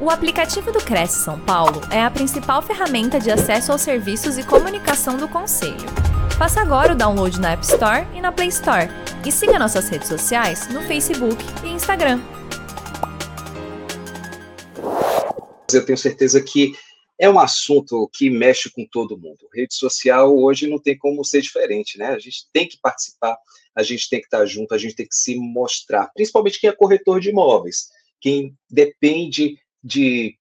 O aplicativo do Cresce São Paulo é a principal ferramenta de acesso aos serviços e comunicação do Conselho. Faça agora o download na App Store e na Play Store. E siga nossas redes sociais no Facebook e Instagram. Eu tenho certeza que é um assunto que mexe com todo mundo. Rede social hoje não tem como ser diferente, né? A gente tem que participar, a gente tem que estar junto, a gente tem que se mostrar, principalmente quem é corretor de imóveis, quem depende de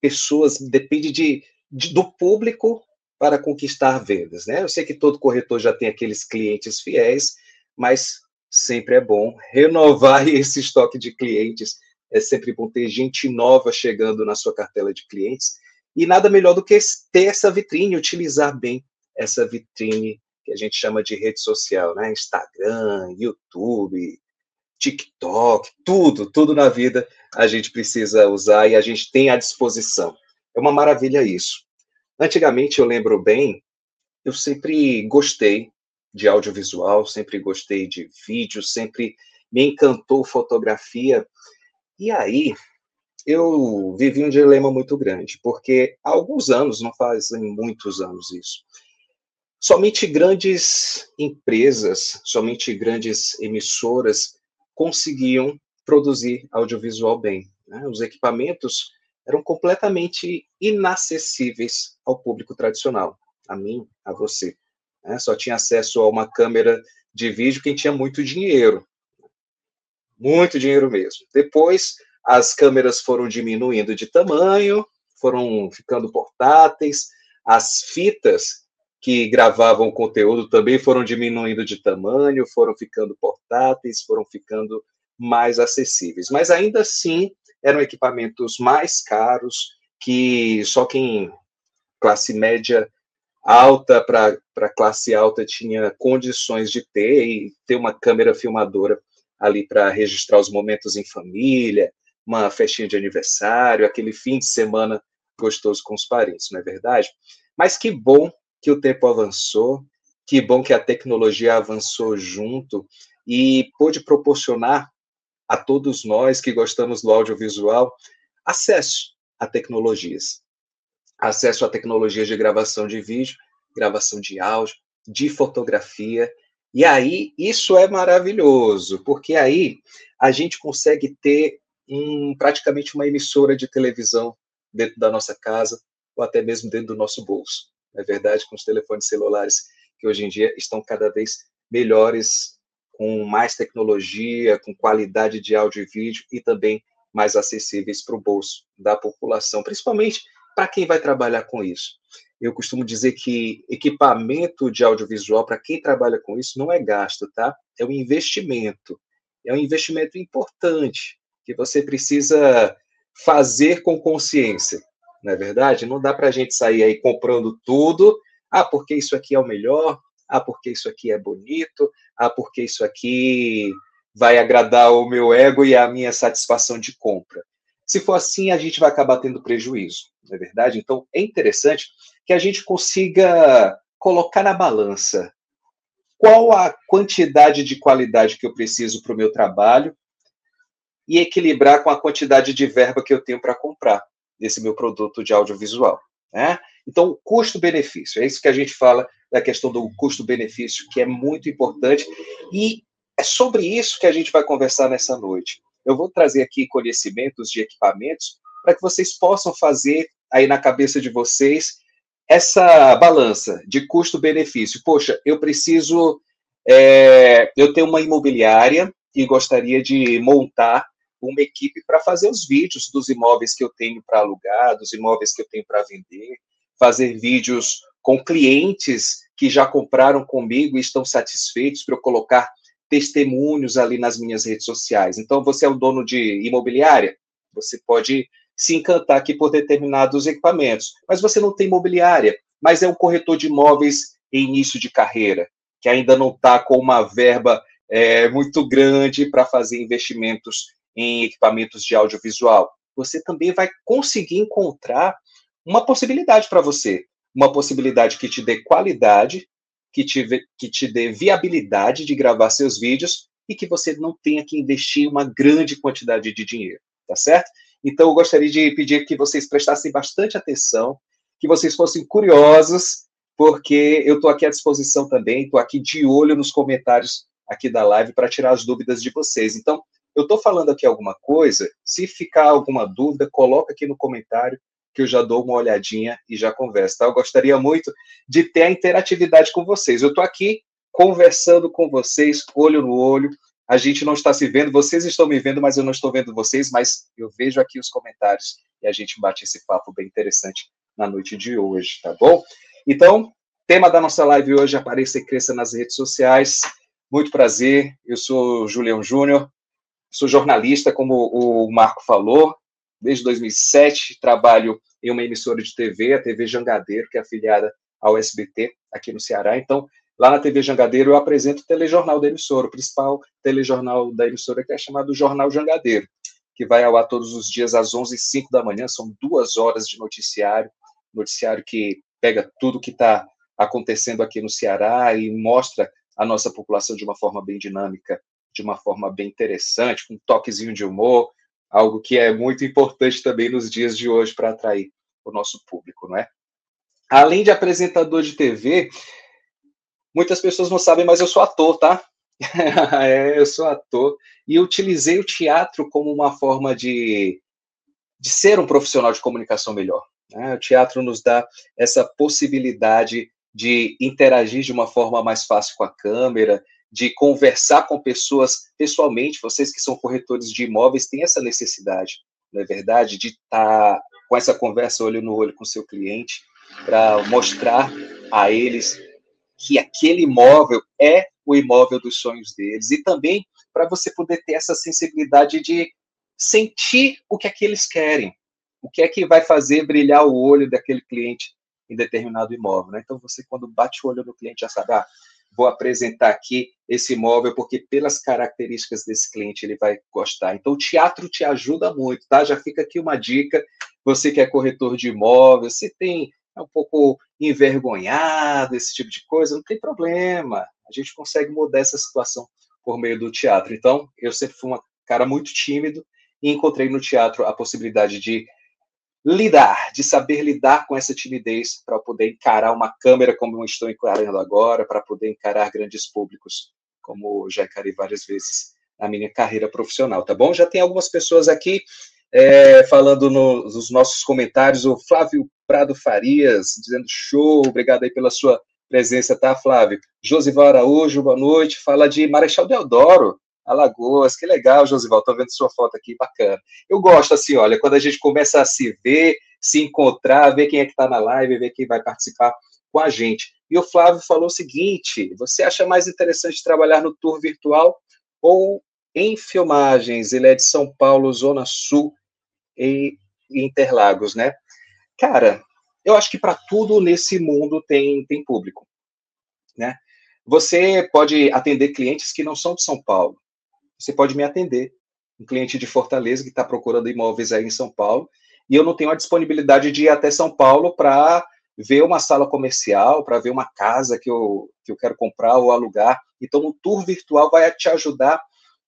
pessoas, depende de, de, do público para conquistar vendas, né? Eu sei que todo corretor já tem aqueles clientes fiéis, mas sempre é bom renovar esse estoque de clientes. É sempre bom ter gente nova chegando na sua cartela de clientes. E nada melhor do que ter essa vitrine, utilizar bem essa vitrine que a gente chama de rede social, né? Instagram, YouTube, TikTok, tudo, tudo na vida a gente precisa usar e a gente tem à disposição. É uma maravilha isso. Antigamente, eu lembro bem, eu sempre gostei de audiovisual, sempre gostei de vídeo, sempre me encantou fotografia. E aí, eu vivi um dilema muito grande, porque há alguns anos, não fazem muitos anos isso, somente grandes empresas, somente grandes emissoras conseguiam produzir audiovisual bem. Né? Os equipamentos eram completamente inacessíveis ao público tradicional, a mim, a você. Né? Só tinha acesso a uma câmera de vídeo quem tinha muito dinheiro. Muito dinheiro mesmo. Depois, as câmeras foram diminuindo de tamanho, foram ficando portáteis, as fitas que gravavam conteúdo também foram diminuindo de tamanho, foram ficando portáteis, foram ficando mais acessíveis. Mas ainda assim, eram equipamentos mais caros que só quem classe média alta para classe alta tinha condições de ter e ter uma câmera filmadora ali para registrar os momentos em família, uma festinha de aniversário, aquele fim de semana gostoso com os parentes, não é verdade? Mas que bom que o tempo avançou, que bom que a tecnologia avançou junto e pôde proporcionar a todos nós que gostamos do audiovisual acesso a tecnologias. Acesso a tecnologias de gravação de vídeo, gravação de áudio, de fotografia. E aí, isso é maravilhoso, porque aí a gente consegue ter um, praticamente uma emissora de televisão dentro da nossa casa, ou até mesmo dentro do nosso bolso é verdade, com os telefones celulares que hoje em dia estão cada vez melhores, com mais tecnologia, com qualidade de áudio e vídeo e também mais acessíveis para o bolso da população, principalmente para quem vai trabalhar com isso. Eu costumo dizer que equipamento de audiovisual, para quem trabalha com isso, não é gasto, tá? É um investimento. É um investimento importante que você precisa fazer com consciência não é verdade? Não dá para a gente sair aí comprando tudo. Ah, porque isso aqui é o melhor. Ah, porque isso aqui é bonito. Ah, porque isso aqui vai agradar o meu ego e a minha satisfação de compra. Se for assim, a gente vai acabar tendo prejuízo, não é verdade? Então, é interessante que a gente consiga colocar na balança qual a quantidade de qualidade que eu preciso para o meu trabalho e equilibrar com a quantidade de verba que eu tenho para comprar desse meu produto de audiovisual. Né? Então, custo-benefício, é isso que a gente fala da questão do custo-benefício, que é muito importante, e é sobre isso que a gente vai conversar nessa noite. Eu vou trazer aqui conhecimentos de equipamentos para que vocês possam fazer aí na cabeça de vocês essa balança de custo-benefício. Poxa, eu preciso, é, eu tenho uma imobiliária e gostaria de montar uma equipe para fazer os vídeos dos imóveis que eu tenho para alugar, dos imóveis que eu tenho para vender, fazer vídeos com clientes que já compraram comigo e estão satisfeitos para eu colocar testemunhos ali nas minhas redes sociais. Então, você é o dono de imobiliária, você pode se encantar aqui por determinados equipamentos, mas você não tem imobiliária, mas é um corretor de imóveis em início de carreira, que ainda não está com uma verba é, muito grande para fazer investimentos em equipamentos de audiovisual, você também vai conseguir encontrar uma possibilidade para você, uma possibilidade que te dê qualidade, que te, que te dê viabilidade de gravar seus vídeos e que você não tenha que investir uma grande quantidade de dinheiro, tá certo? Então, eu gostaria de pedir que vocês prestassem bastante atenção, que vocês fossem curiosos, porque eu estou aqui à disposição também, estou aqui de olho nos comentários aqui da live para tirar as dúvidas de vocês. Então, eu estou falando aqui alguma coisa, se ficar alguma dúvida, coloca aqui no comentário, que eu já dou uma olhadinha e já converso, tá? Eu gostaria muito de ter a interatividade com vocês. Eu estou aqui conversando com vocês, olho no olho, a gente não está se vendo, vocês estão me vendo, mas eu não estou vendo vocês, mas eu vejo aqui os comentários e a gente bate esse papo bem interessante na noite de hoje, tá bom? Então, tema da nossa live hoje, apareça e cresça nas redes sociais. Muito prazer, eu sou Julião Júnior, sou jornalista, como o Marco falou, desde 2007, trabalho em uma emissora de TV, a TV Jangadeiro, que é afiliada ao SBT aqui no Ceará. Então, Lá na TV Jangadeiro eu apresento o telejornal da emissora, o principal telejornal da emissora, que é chamado Jornal Jangadeiro, que vai ao ar todos os dias às 11h05 da manhã, são duas horas de noticiário, noticiário que pega tudo que está acontecendo aqui no Ceará e mostra a nossa população de uma forma bem dinâmica, de uma forma bem interessante, com um toquezinho de humor, algo que é muito importante também nos dias de hoje para atrair o nosso público, não é? Além de apresentador de TV, Muitas pessoas não sabem, mas eu sou ator, tá? é, eu sou ator e utilizei o teatro como uma forma de, de ser um profissional de comunicação melhor. Né? O teatro nos dá essa possibilidade de interagir de uma forma mais fácil com a câmera, de conversar com pessoas pessoalmente. Vocês que são corretores de imóveis têm essa necessidade, não é verdade? De estar tá com essa conversa olho no olho com seu cliente, para mostrar a eles que aquele imóvel é o imóvel dos sonhos deles e também para você poder ter essa sensibilidade de sentir o que é que eles querem, o que é que vai fazer brilhar o olho daquele cliente em determinado imóvel. Né? Então, você, quando bate o olho no cliente, já sabe, ah, vou apresentar aqui esse imóvel, porque pelas características desse cliente ele vai gostar. Então, o teatro te ajuda muito, tá? Já fica aqui uma dica, você que é corretor de imóveis, se tem é um pouco envergonhado, esse tipo de coisa, não tem problema. A gente consegue mudar essa situação por meio do teatro. Então, eu sempre fui um cara muito tímido e encontrei no teatro a possibilidade de lidar, de saber lidar com essa timidez para poder encarar uma câmera como eu estou encarando agora, para poder encarar grandes públicos, como já encarei várias vezes na minha carreira profissional, tá bom? Já tem algumas pessoas aqui é, falando no, nos nossos comentários, o Flávio Prado Farias, dizendo show, obrigado aí pela sua presença, tá, Flávio? Josival Araújo, boa noite, fala de Marechal Deodoro, Alagoas, que legal, Josival, tô vendo sua foto aqui, bacana. Eu gosto, assim, olha, quando a gente começa a se ver, se encontrar, ver quem é que tá na live, ver quem vai participar com a gente. E o Flávio falou o seguinte, você acha mais interessante trabalhar no tour virtual ou em filmagens? Ele é de São Paulo, Zona Sul, e Interlagos, né? Cara, eu acho que para tudo nesse mundo tem, tem público, né? Você pode atender clientes que não são de São Paulo. Você pode me atender, um cliente de Fortaleza que está procurando imóveis aí em São Paulo, e eu não tenho a disponibilidade de ir até São Paulo para ver uma sala comercial, para ver uma casa que eu, que eu quero comprar ou alugar. Então, o tour virtual vai te ajudar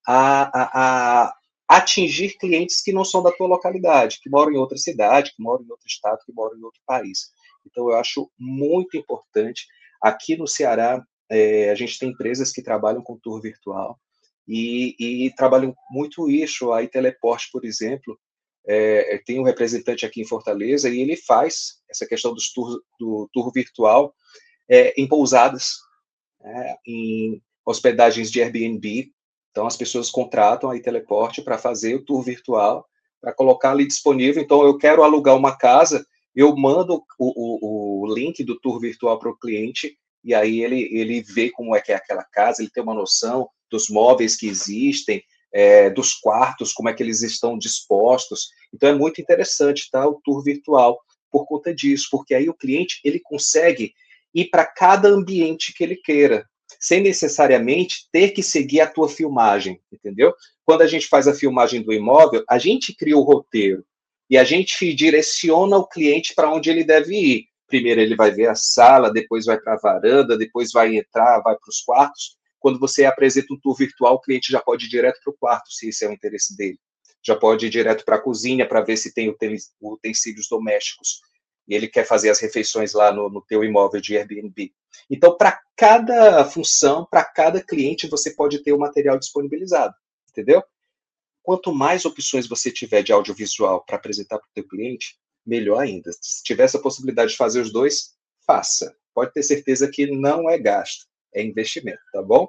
a, a, atingir clientes que não são da tua localidade, que moram em outra cidade, que moram em outro estado, que moram em outro país. Então, eu acho muito importante. Aqui no Ceará, é, a gente tem empresas que trabalham com tour virtual e, e trabalham muito isso. A Teleporte, por exemplo, é, tem um representante aqui em Fortaleza e ele faz essa questão dos tour, do tour virtual é, em pousadas, né, em hospedagens de Airbnb, então, as pessoas contratam a Teleporte para fazer o tour virtual, para colocar ali disponível. Então, eu quero alugar uma casa, eu mando o, o, o link do tour virtual para o cliente, e aí ele, ele vê como é que é aquela casa, ele tem uma noção dos móveis que existem, é, dos quartos, como é que eles estão dispostos. Então, é muito interessante tá, o tour virtual por conta disso, porque aí o cliente ele consegue ir para cada ambiente que ele queira sem necessariamente ter que seguir a tua filmagem, entendeu? Quando a gente faz a filmagem do imóvel, a gente cria o roteiro e a gente direciona o cliente para onde ele deve ir. Primeiro ele vai ver a sala, depois vai para a varanda, depois vai entrar, vai para os quartos. Quando você apresenta um tour virtual, o cliente já pode ir direto para o quarto, se esse é o interesse dele. já pode ir direto para a cozinha para ver se tem utensílios domésticos e ele quer fazer as refeições lá no, no teu imóvel de Airbnb. Então, para cada função, para cada cliente, você pode ter o material disponibilizado, entendeu? Quanto mais opções você tiver de audiovisual para apresentar para o teu cliente, melhor ainda. Se tiver essa possibilidade de fazer os dois, faça. Pode ter certeza que não é gasto, é investimento, tá bom?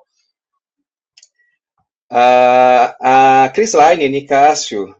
A, a Chris Line, Nicásio,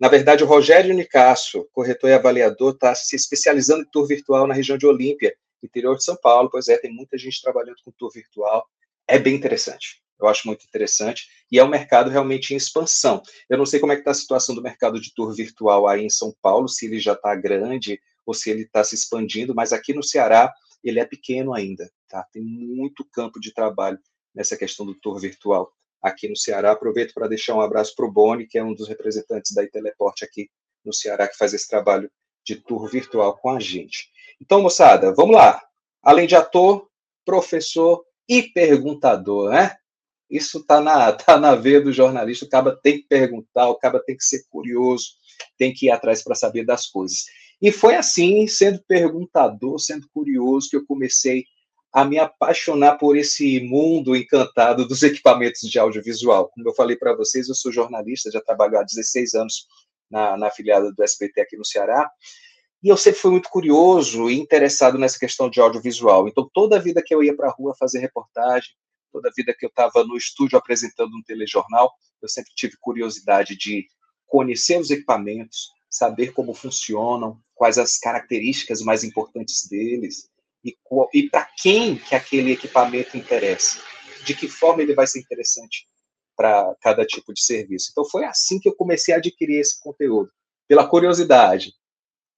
na verdade, o Rogério Nicásio, corretor e avaliador, está se especializando em tour virtual na região de Olímpia, interior de São Paulo. Pois é, tem muita gente trabalhando com tour virtual. É bem interessante. Eu acho muito interessante. E é um mercado realmente em expansão. Eu não sei como é que está a situação do mercado de tour virtual aí em São Paulo, se ele já está grande ou se ele está se expandindo, mas aqui no Ceará ele é pequeno ainda. Tá? Tem muito campo de trabalho nessa questão do tour virtual aqui no Ceará. Aproveito para deixar um abraço para o Boni, que é um dos representantes da Iteleporte aqui no Ceará, que faz esse trabalho de tour virtual com a gente. Então, moçada, vamos lá. Além de ator, professor e perguntador, né? Isso está na, tá na veia do jornalista. O cara tem que perguntar, o cara tem que ser curioso, tem que ir atrás para saber das coisas. E foi assim, sendo perguntador, sendo curioso, que eu comecei a me apaixonar por esse mundo encantado dos equipamentos de audiovisual. Como eu falei para vocês, eu sou jornalista, já trabalho há 16 anos na, na afiliada do SBT aqui no Ceará, e eu sempre fui muito curioso e interessado nessa questão de audiovisual. Então, toda a vida que eu ia para a rua fazer reportagem, toda a vida que eu estava no estúdio apresentando um telejornal, eu sempre tive curiosidade de conhecer os equipamentos, saber como funcionam, quais as características mais importantes deles, e, e para quem que aquele equipamento interessa, de que forma ele vai ser interessante para cada tipo de serviço. Então foi assim que eu comecei a adquirir esse conteúdo, pela curiosidade,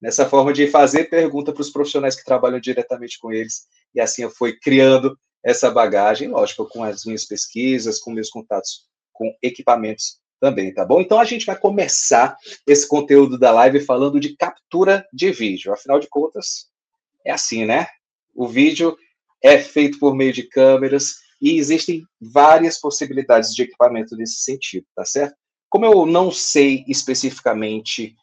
nessa forma de fazer pergunta para os profissionais que trabalham diretamente com eles, e assim eu fui criando essa bagagem, lógico, com as minhas pesquisas, com meus contatos com equipamentos também, tá bom? Então a gente vai começar esse conteúdo da live falando de captura de vídeo. Afinal de contas, é assim, né? O vídeo é feito por meio de câmeras e existem várias possibilidades de equipamento nesse sentido, tá certo? Como eu não sei especificamente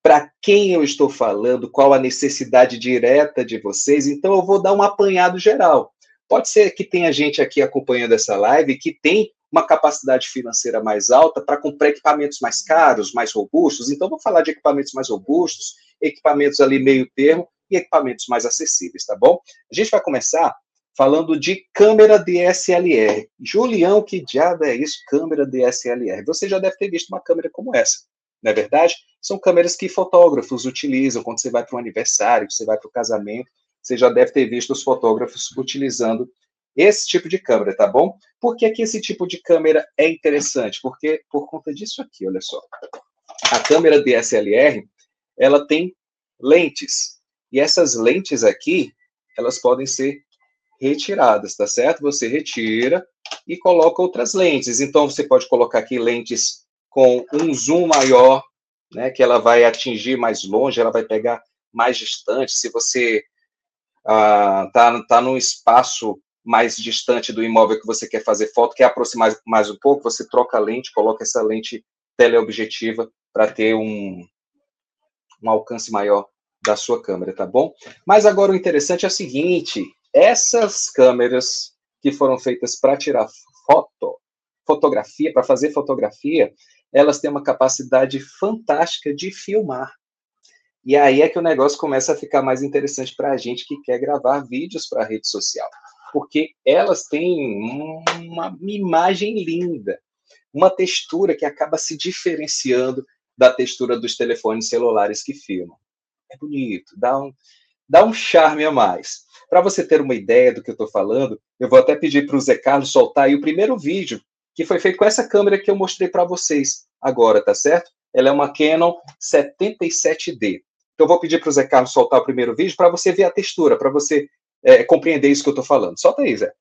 para quem eu estou falando, qual a necessidade direta de vocês, então eu vou dar um apanhado geral. Pode ser que tenha gente aqui acompanhando essa live que tem uma capacidade financeira mais alta para comprar equipamentos mais caros, mais robustos. Então, vou falar de equipamentos mais robustos, equipamentos ali meio termo, e equipamentos mais acessíveis, tá bom? A gente vai começar falando de câmera DSLR. Julião, que diabo é isso, câmera DSLR? Você já deve ter visto uma câmera como essa, não é verdade? São câmeras que fotógrafos utilizam quando você vai para um aniversário, você vai para o casamento, você já deve ter visto os fotógrafos utilizando esse tipo de câmera, tá bom? Por que, que esse tipo de câmera é interessante? Porque por conta disso aqui, olha só. A câmera DSLR, ela tem lentes, e essas lentes aqui, elas podem ser retiradas, tá certo? Você retira e coloca outras lentes. Então, você pode colocar aqui lentes com um zoom maior, né, que ela vai atingir mais longe, ela vai pegar mais distante. Se você ah, tá, tá num espaço mais distante do imóvel que você quer fazer foto, quer aproximar mais um pouco, você troca a lente, coloca essa lente teleobjetiva para ter um, um alcance maior da sua câmera, tá bom? Mas agora o interessante é o seguinte: essas câmeras que foram feitas para tirar foto, fotografia, para fazer fotografia, elas têm uma capacidade fantástica de filmar. E aí é que o negócio começa a ficar mais interessante para a gente que quer gravar vídeos para a rede social. Porque elas têm uma imagem linda, uma textura que acaba se diferenciando da textura dos telefones celulares que filmam é bonito, dá um, dá um charme a mais. Para você ter uma ideia do que eu estou falando, eu vou até pedir para o Zé Carlos soltar aí o primeiro vídeo que foi feito com essa câmera que eu mostrei para vocês agora, tá certo? Ela é uma Canon 77D. Então, eu vou pedir para o Zé Carlos soltar o primeiro vídeo para você ver a textura, para você é, compreender isso que eu estou falando. Solta aí, Zé.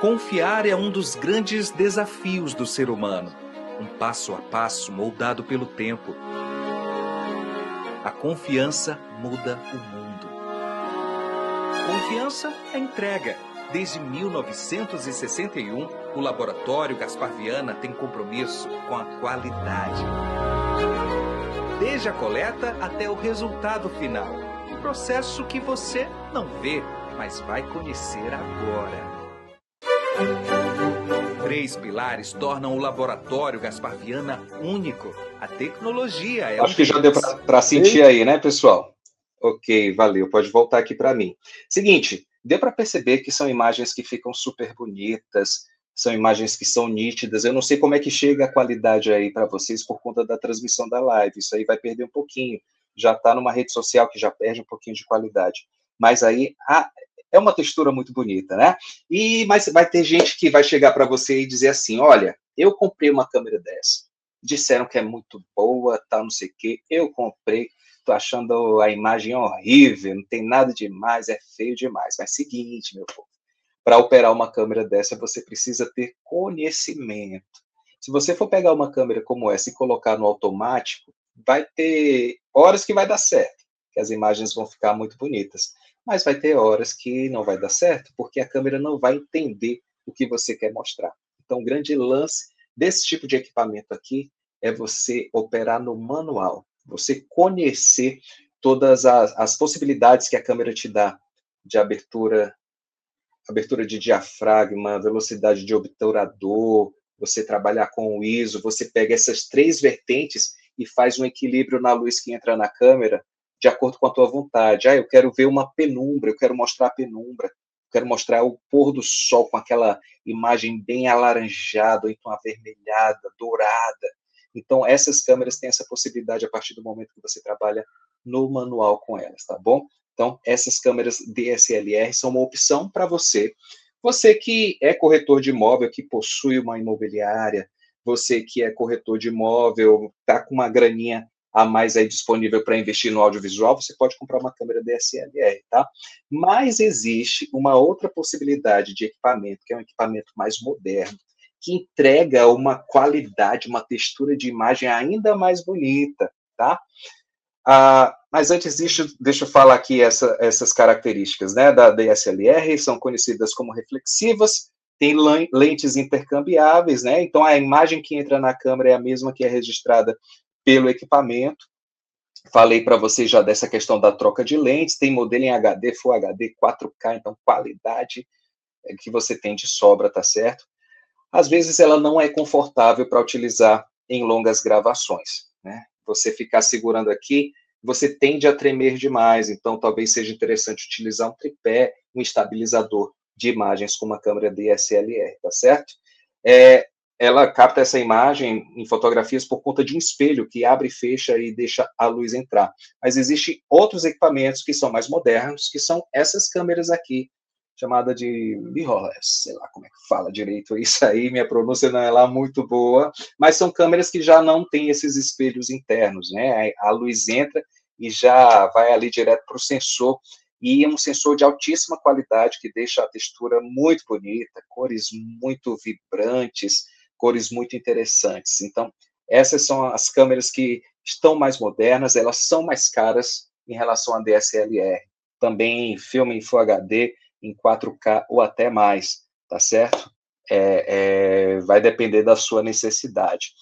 Confiar é um dos grandes desafios do ser humano um passo a passo moldado pelo tempo. A confiança muda o mundo. Confiança é entrega. Desde 1961, o Laboratório Gaspar Viana tem compromisso com a qualidade. Desde a coleta até o resultado final. Um processo que você não vê, mas vai conhecer agora. Três pilares tornam o Laboratório Gaspar Viana único. A tecnologia é Acho que já deu para sentir aí, né, pessoal? Ok, valeu. Pode voltar aqui para mim. Seguinte, deu para perceber que são imagens que ficam super bonitas, são imagens que são nítidas. Eu não sei como é que chega a qualidade aí para vocês por conta da transmissão da live. Isso aí vai perder um pouquinho. Já está numa rede social que já perde um pouquinho de qualidade. Mas aí ah, é uma textura muito bonita, né? E mas vai ter gente que vai chegar para você e dizer assim: olha, eu comprei uma câmera dessa. Disseram que é muito boa, tal, não sei o quê. Eu comprei tô achando a imagem horrível, não tem nada demais, é feio demais. Mas seguinte, meu povo, para operar uma câmera dessa, você precisa ter conhecimento. Se você for pegar uma câmera como essa e colocar no automático, vai ter horas que vai dar certo, que as imagens vão ficar muito bonitas, mas vai ter horas que não vai dar certo, porque a câmera não vai entender o que você quer mostrar. Então, o grande lance desse tipo de equipamento aqui é você operar no manual você conhecer todas as, as possibilidades que a câmera te dá de abertura, abertura de diafragma, velocidade de obturador, você trabalhar com o ISO, você pega essas três vertentes e faz um equilíbrio na luz que entra na câmera de acordo com a tua vontade. Ah, eu quero ver uma penumbra, eu quero mostrar a penumbra, eu quero mostrar o pôr do sol com aquela imagem bem alaranjada, ou então avermelhada, dourada. Então, essas câmeras têm essa possibilidade a partir do momento que você trabalha no manual com elas, tá bom? Então, essas câmeras DSLR são uma opção para você. Você que é corretor de imóvel, que possui uma imobiliária, você que é corretor de imóvel, está com uma graninha a mais aí disponível para investir no audiovisual, você pode comprar uma câmera DSLR, tá? Mas existe uma outra possibilidade de equipamento, que é um equipamento mais moderno, que entrega uma qualidade, uma textura de imagem ainda mais bonita, tá? Ah, mas antes disso, deixa eu falar aqui essa, essas características né, da DSLR, são conhecidas como reflexivas, tem lentes intercambiáveis, né? Então a imagem que entra na câmera é a mesma que é registrada pelo equipamento. Falei para vocês já dessa questão da troca de lentes, tem modelo em HD, Full HD, 4K, então qualidade é que você tem de sobra, tá certo? às vezes ela não é confortável para utilizar em longas gravações. Né? Você ficar segurando aqui, você tende a tremer demais, então talvez seja interessante utilizar um tripé, um estabilizador de imagens com uma câmera DSLR, tá certo? É, ela capta essa imagem em fotografias por conta de um espelho que abre e fecha e deixa a luz entrar. Mas existem outros equipamentos que são mais modernos, que são essas câmeras aqui, chamada de mirrorless, sei lá como é que fala direito isso aí, minha pronúncia não é lá muito boa, mas são câmeras que já não têm esses espelhos internos, né? A luz entra e já vai ali direto para o sensor, e é um sensor de altíssima qualidade que deixa a textura muito bonita, cores muito vibrantes, cores muito interessantes. Então, essas são as câmeras que estão mais modernas, elas são mais caras em relação à DSLR. Também filme em Full HD, em 4K ou até mais, tá certo? É, é, vai depender da sua necessidade.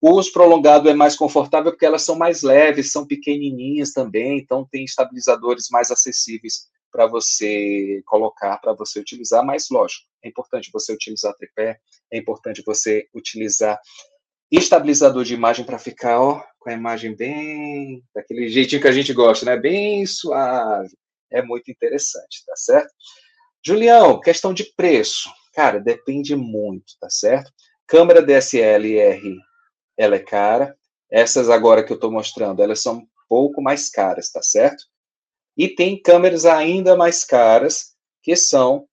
O uso prolongado é mais confortável porque elas são mais leves, são pequenininhas também, então tem estabilizadores mais acessíveis para você colocar, para você utilizar, mas lógico, é importante você utilizar tripé, é importante você utilizar estabilizador de imagem para ficar ó, com a imagem bem daquele jeitinho que a gente gosta, né? Bem suave, é muito interessante, tá certo? Julião, questão de preço. Cara, depende muito, tá certo? Câmera DSLR, ela é cara. Essas agora que eu estou mostrando, elas são um pouco mais caras, tá certo? E tem câmeras ainda mais caras, que são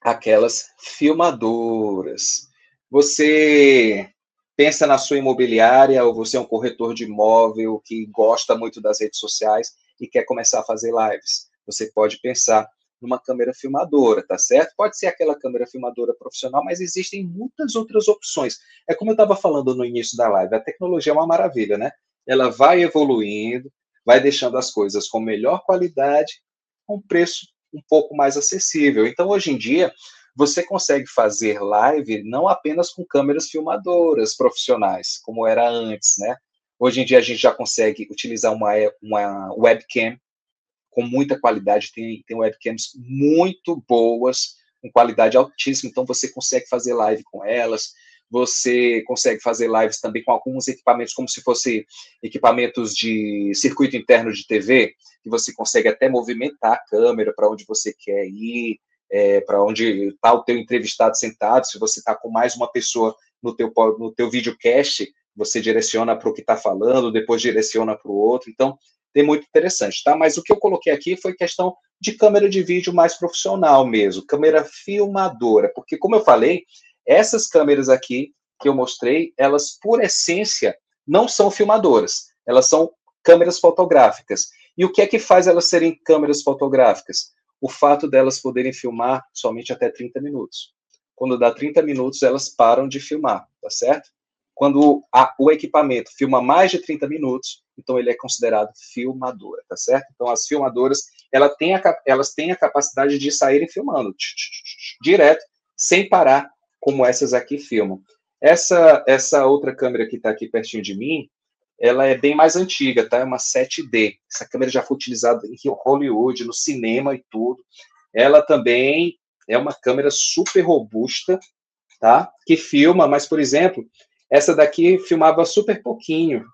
aquelas filmadoras. Você pensa na sua imobiliária ou você é um corretor de imóvel que gosta muito das redes sociais e quer começar a fazer lives. Você pode pensar numa câmera filmadora, tá certo? Pode ser aquela câmera filmadora profissional, mas existem muitas outras opções. É como eu estava falando no início da live, a tecnologia é uma maravilha, né? Ela vai evoluindo, vai deixando as coisas com melhor qualidade, com preço um pouco mais acessível. Então, hoje em dia, você consegue fazer live não apenas com câmeras filmadoras profissionais, como era antes, né? Hoje em dia a gente já consegue utilizar uma, uma webcam com muita qualidade, tem, tem webcams muito boas, com qualidade altíssima, então você consegue fazer live com elas, você consegue fazer lives também com alguns equipamentos, como se fossem equipamentos de circuito interno de TV, que você consegue até movimentar a câmera para onde você quer ir, é, para onde está o teu entrevistado sentado, se você está com mais uma pessoa no teu, no teu videocast, você direciona para o que está falando, depois direciona para o outro, então tem muito interessante, tá? Mas o que eu coloquei aqui foi questão de câmera de vídeo mais profissional mesmo, câmera filmadora, porque como eu falei, essas câmeras aqui que eu mostrei, elas por essência não são filmadoras, elas são câmeras fotográficas. E o que é que faz elas serem câmeras fotográficas? O fato delas poderem filmar somente até 30 minutos. Quando dá 30 minutos, elas param de filmar, tá certo? Quando a, o equipamento filma mais de 30 minutos, então ele é considerado filmadora, tá certo? Então as filmadoras, ela tem a, elas têm a capacidade de saírem filmando direto, sem parar, como essas aqui filmam. Essa, essa outra câmera que está aqui pertinho de mim, ela é bem mais antiga, tá? É uma 7D. Essa câmera já foi utilizada em Hollywood, no cinema e tudo. Ela também é uma câmera super robusta, tá? Que filma, mas, por exemplo, essa daqui filmava super pouquinho.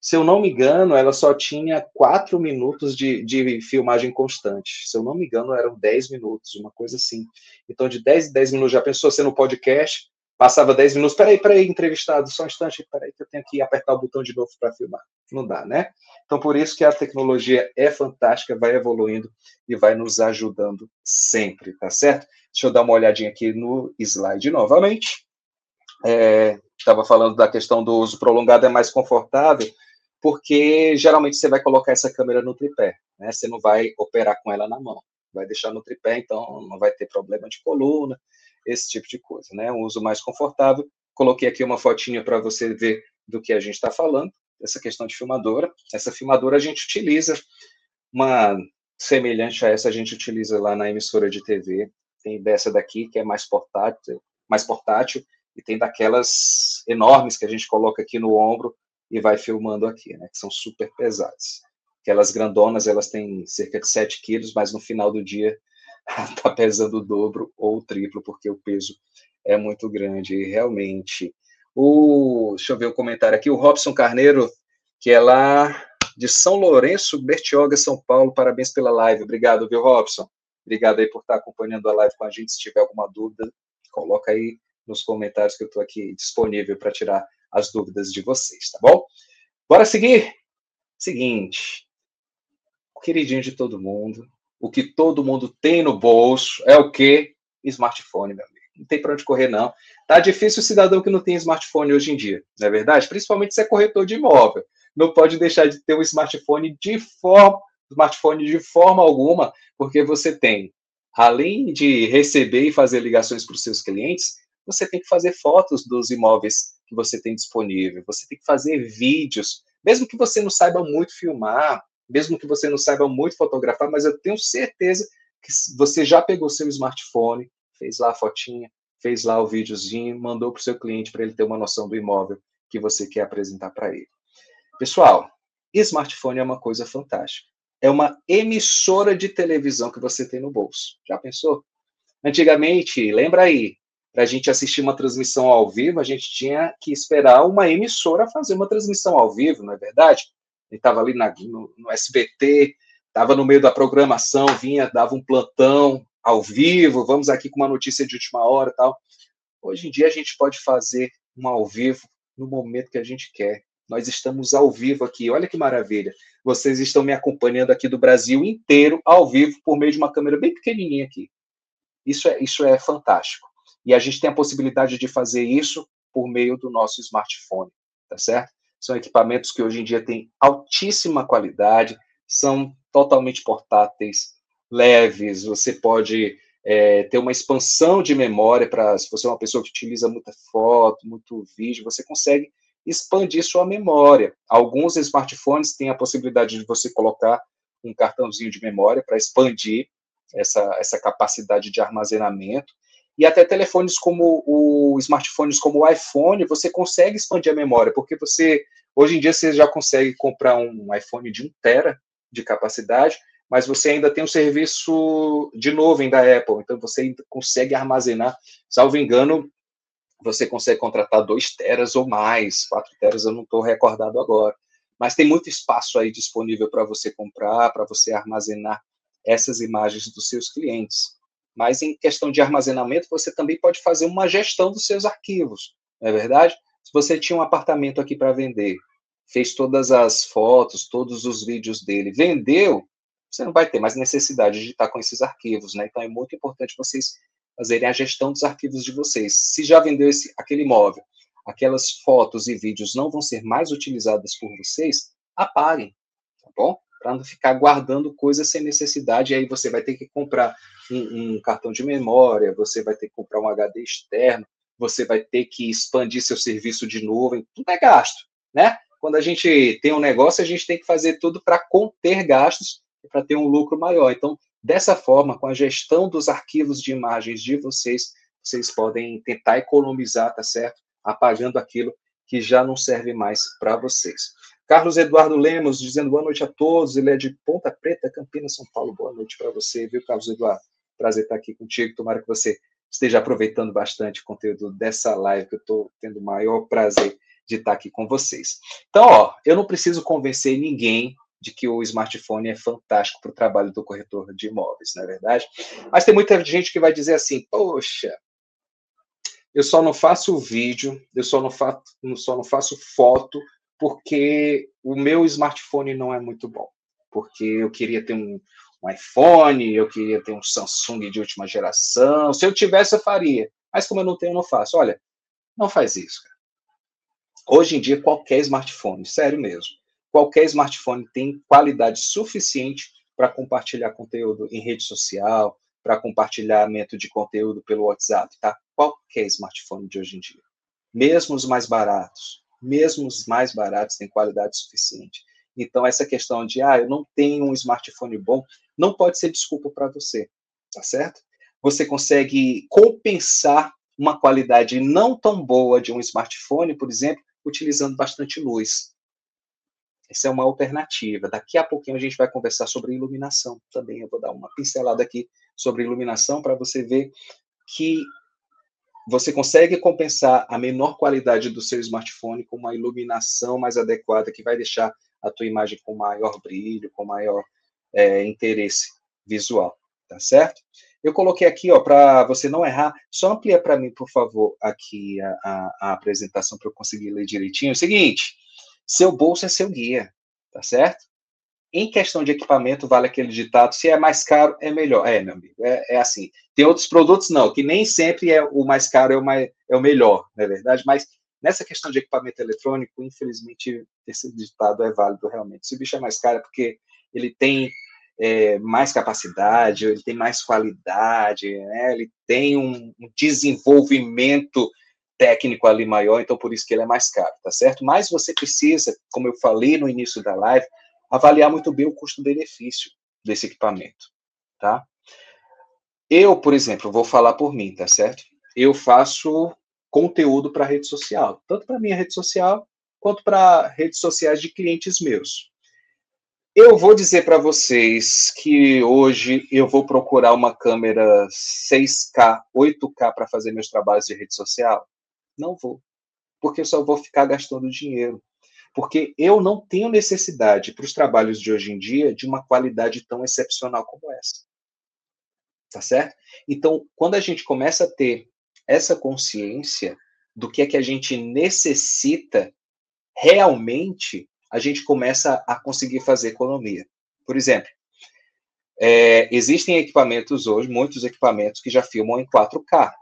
Se eu não me engano, ela só tinha 4 minutos de, de filmagem constante. Se eu não me engano, eram 10 minutos, uma coisa assim. Então, de 10 em 10 minutos, já pensou ser no podcast? Passava 10 minutos, peraí, peraí, entrevistado, só um instante, peraí, que eu tenho que apertar o botão de novo para filmar. Não dá, né? Então, por isso que a tecnologia é fantástica, vai evoluindo e vai nos ajudando sempre, tá certo? Deixa eu dar uma olhadinha aqui no slide novamente. Estava é, falando da questão do uso prolongado, é mais confortável porque geralmente você vai colocar essa câmera no tripé, né? Você não vai operar com ela na mão, vai deixar no tripé, então não vai ter problema de coluna, esse tipo de coisa, né? Um uso mais confortável. Coloquei aqui uma fotinha para você ver do que a gente está falando, essa questão de filmadora. Essa filmadora a gente utiliza uma semelhante a essa a gente utiliza lá na emissora de TV. Tem dessa daqui que é mais portátil, mais portátil e tem daquelas enormes que a gente coloca aqui no ombro e vai filmando aqui, né? Que são super pesadas. Aquelas grandonas, elas têm cerca de 7 quilos, mas no final do dia está pesando o dobro ou o triplo, porque o peso é muito grande, e realmente. O, deixa eu ver o um comentário aqui, o Robson Carneiro, que é lá de São Lourenço, Bertioga, São Paulo, parabéns pela live. Obrigado, viu, Robson? Obrigado aí por estar acompanhando a live com a gente. Se tiver alguma dúvida, coloca aí nos comentários que eu estou aqui disponível para tirar as dúvidas de vocês, tá bom? Bora seguir? Seguinte, o queridinho de todo mundo, o que todo mundo tem no bolso é o quê? Smartphone, meu amigo. Não tem para onde correr, não. Tá difícil o cidadão que não tem smartphone hoje em dia, não é verdade? Principalmente se é corretor de imóvel. Não pode deixar de ter um smartphone de forma, smartphone de forma alguma, porque você tem, além de receber e fazer ligações para os seus clientes, você tem que fazer fotos dos imóveis que você tem disponível, você tem que fazer vídeos, mesmo que você não saiba muito filmar, mesmo que você não saiba muito fotografar, mas eu tenho certeza que você já pegou seu smartphone, fez lá a fotinha, fez lá o videozinho, mandou para o seu cliente para ele ter uma noção do imóvel que você quer apresentar para ele. Pessoal, smartphone é uma coisa fantástica. É uma emissora de televisão que você tem no bolso. Já pensou? Antigamente, lembra aí, para a gente assistir uma transmissão ao vivo, a gente tinha que esperar uma emissora fazer uma transmissão ao vivo, não é verdade? Ele estava ali na, no, no SBT, estava no meio da programação, vinha, dava um plantão ao vivo, vamos aqui com uma notícia de última hora tal. Hoje em dia a gente pode fazer uma ao vivo no momento que a gente quer. Nós estamos ao vivo aqui, olha que maravilha. Vocês estão me acompanhando aqui do Brasil inteiro, ao vivo, por meio de uma câmera bem pequenininha aqui. Isso é, isso é fantástico. E a gente tem a possibilidade de fazer isso por meio do nosso smartphone, tá certo? São equipamentos que hoje em dia têm altíssima qualidade, são totalmente portáteis, leves, você pode é, ter uma expansão de memória para, se você é uma pessoa que utiliza muita foto, muito vídeo, você consegue expandir sua memória. Alguns smartphones têm a possibilidade de você colocar um cartãozinho de memória para expandir essa, essa capacidade de armazenamento. E até telefones como o smartphones como o iPhone, você consegue expandir a memória, porque você hoje em dia você já consegue comprar um iPhone de 1 tera de capacidade, mas você ainda tem um serviço de nuvem da Apple, então você consegue armazenar, salvo engano, você consegue contratar 2 teras ou mais, 4 teras eu não estou recordado agora, mas tem muito espaço aí disponível para você comprar, para você armazenar essas imagens dos seus clientes. Mas em questão de armazenamento, você também pode fazer uma gestão dos seus arquivos, não é verdade? Se você tinha um apartamento aqui para vender, fez todas as fotos, todos os vídeos dele, vendeu, você não vai ter mais necessidade de estar com esses arquivos, né? Então é muito importante vocês fazerem a gestão dos arquivos de vocês. Se já vendeu esse, aquele imóvel, aquelas fotos e vídeos não vão ser mais utilizadas por vocês, apaguem, tá bom? Para não ficar guardando coisas sem necessidade, e aí você vai ter que comprar um, um cartão de memória, você vai ter que comprar um HD externo, você vai ter que expandir seu serviço de nuvem, tudo é gasto, né? Quando a gente tem um negócio, a gente tem que fazer tudo para conter gastos e para ter um lucro maior. Então, dessa forma, com a gestão dos arquivos de imagens de vocês, vocês podem tentar economizar, tá certo? Apagando aquilo que já não serve mais para vocês. Carlos Eduardo Lemos dizendo boa noite a todos. Ele é de Ponta Preta, Campinas, São Paulo. Boa noite para você, viu, Carlos Eduardo? Prazer estar aqui contigo. Tomara que você esteja aproveitando bastante o conteúdo dessa live, que eu estou tendo o maior prazer de estar aqui com vocês. Então, ó, eu não preciso convencer ninguém de que o smartphone é fantástico para o trabalho do corretor de imóveis, não é verdade? Mas tem muita gente que vai dizer assim, poxa, eu só não faço vídeo, eu só não faço, só não faço foto porque o meu smartphone não é muito bom. Porque eu queria ter um, um iPhone, eu queria ter um Samsung de última geração. Se eu tivesse, eu faria. Mas como eu não tenho, eu não faço. Olha, não faz isso, cara. Hoje em dia, qualquer smartphone, sério mesmo, qualquer smartphone tem qualidade suficiente para compartilhar conteúdo em rede social, para compartilhamento de conteúdo pelo WhatsApp, tá? Qualquer smartphone de hoje em dia. Mesmo os mais baratos, mesmo os mais baratos têm qualidade suficiente. Então, essa questão de, ah, eu não tenho um smartphone bom, não pode ser desculpa para você, tá certo? Você consegue compensar uma qualidade não tão boa de um smartphone, por exemplo, utilizando bastante luz. Essa é uma alternativa. Daqui a pouquinho a gente vai conversar sobre iluminação também. Eu vou dar uma pincelada aqui sobre iluminação para você ver que você consegue compensar a menor qualidade do seu smartphone com uma iluminação mais adequada que vai deixar a tua imagem com maior brilho, com maior é, interesse visual, tá certo? Eu coloquei aqui, ó, para você não errar, só amplia para mim, por favor, aqui a, a, a apresentação para eu conseguir ler direitinho. É o seguinte, seu bolso é seu guia, tá certo? Em questão de equipamento, vale aquele ditado: se é mais caro, é melhor. É, meu amigo, é, é assim. Tem outros produtos, não, que nem sempre é o mais caro é o, mais, é o melhor, não é verdade? Mas nessa questão de equipamento eletrônico, infelizmente, esse ditado é válido realmente. Se o bicho é mais caro, é porque ele tem é, mais capacidade, ele tem mais qualidade, né? ele tem um, um desenvolvimento técnico ali maior, então por isso que ele é mais caro, tá certo? Mas você precisa, como eu falei no início da live, avaliar muito bem o custo-benefício desse equipamento, tá? Eu, por exemplo, vou falar por mim, tá certo? Eu faço conteúdo para rede social, tanto para minha rede social quanto para redes sociais de clientes meus. Eu vou dizer para vocês que hoje eu vou procurar uma câmera 6K, 8K para fazer meus trabalhos de rede social? Não vou, porque eu só vou ficar gastando dinheiro. Porque eu não tenho necessidade para os trabalhos de hoje em dia de uma qualidade tão excepcional como essa. Tá certo? Então, quando a gente começa a ter essa consciência do que é que a gente necessita realmente a gente começa a conseguir fazer economia. Por exemplo, é, existem equipamentos hoje, muitos equipamentos que já filmam em 4K,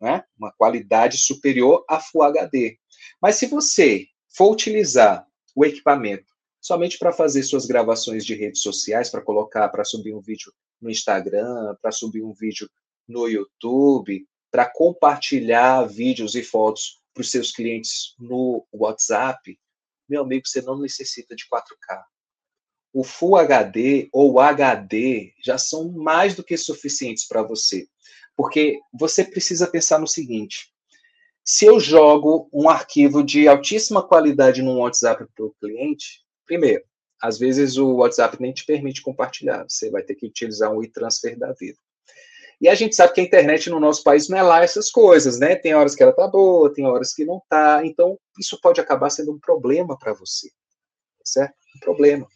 né? uma qualidade superior a Full HD. Mas se você for utilizar o equipamento somente para fazer suas gravações de redes sociais, para colocar, para subir um vídeo no Instagram, para subir um vídeo no YouTube, para compartilhar vídeos e fotos para os seus clientes no WhatsApp, meu amigo, você não necessita de 4K. o Full HD ou HD já são mais do que suficientes para você. Porque você precisa pensar no seguinte: se eu jogo um arquivo de altíssima qualidade no WhatsApp para o cliente, primeiro, às vezes o WhatsApp nem te permite compartilhar, você vai ter que utilizar um e-transfer da vida. E a gente sabe que a internet no nosso país não é lá essas coisas, né? Tem horas que ela tá boa, tem horas que não tá. Então, isso pode acabar sendo um problema para você. Certo? Um problema.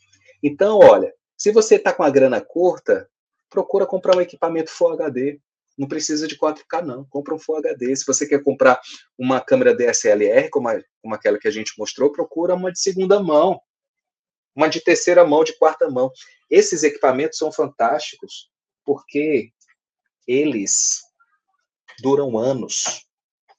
Então, olha, se você está com a grana curta, procura comprar um equipamento Full HD. Não precisa de 4K, não. Compra um Full HD. Se você quer comprar uma câmera DSLR, como, a, como aquela que a gente mostrou, procura uma de segunda mão. Uma de terceira mão, de quarta mão. Esses equipamentos são fantásticos, porque eles duram anos,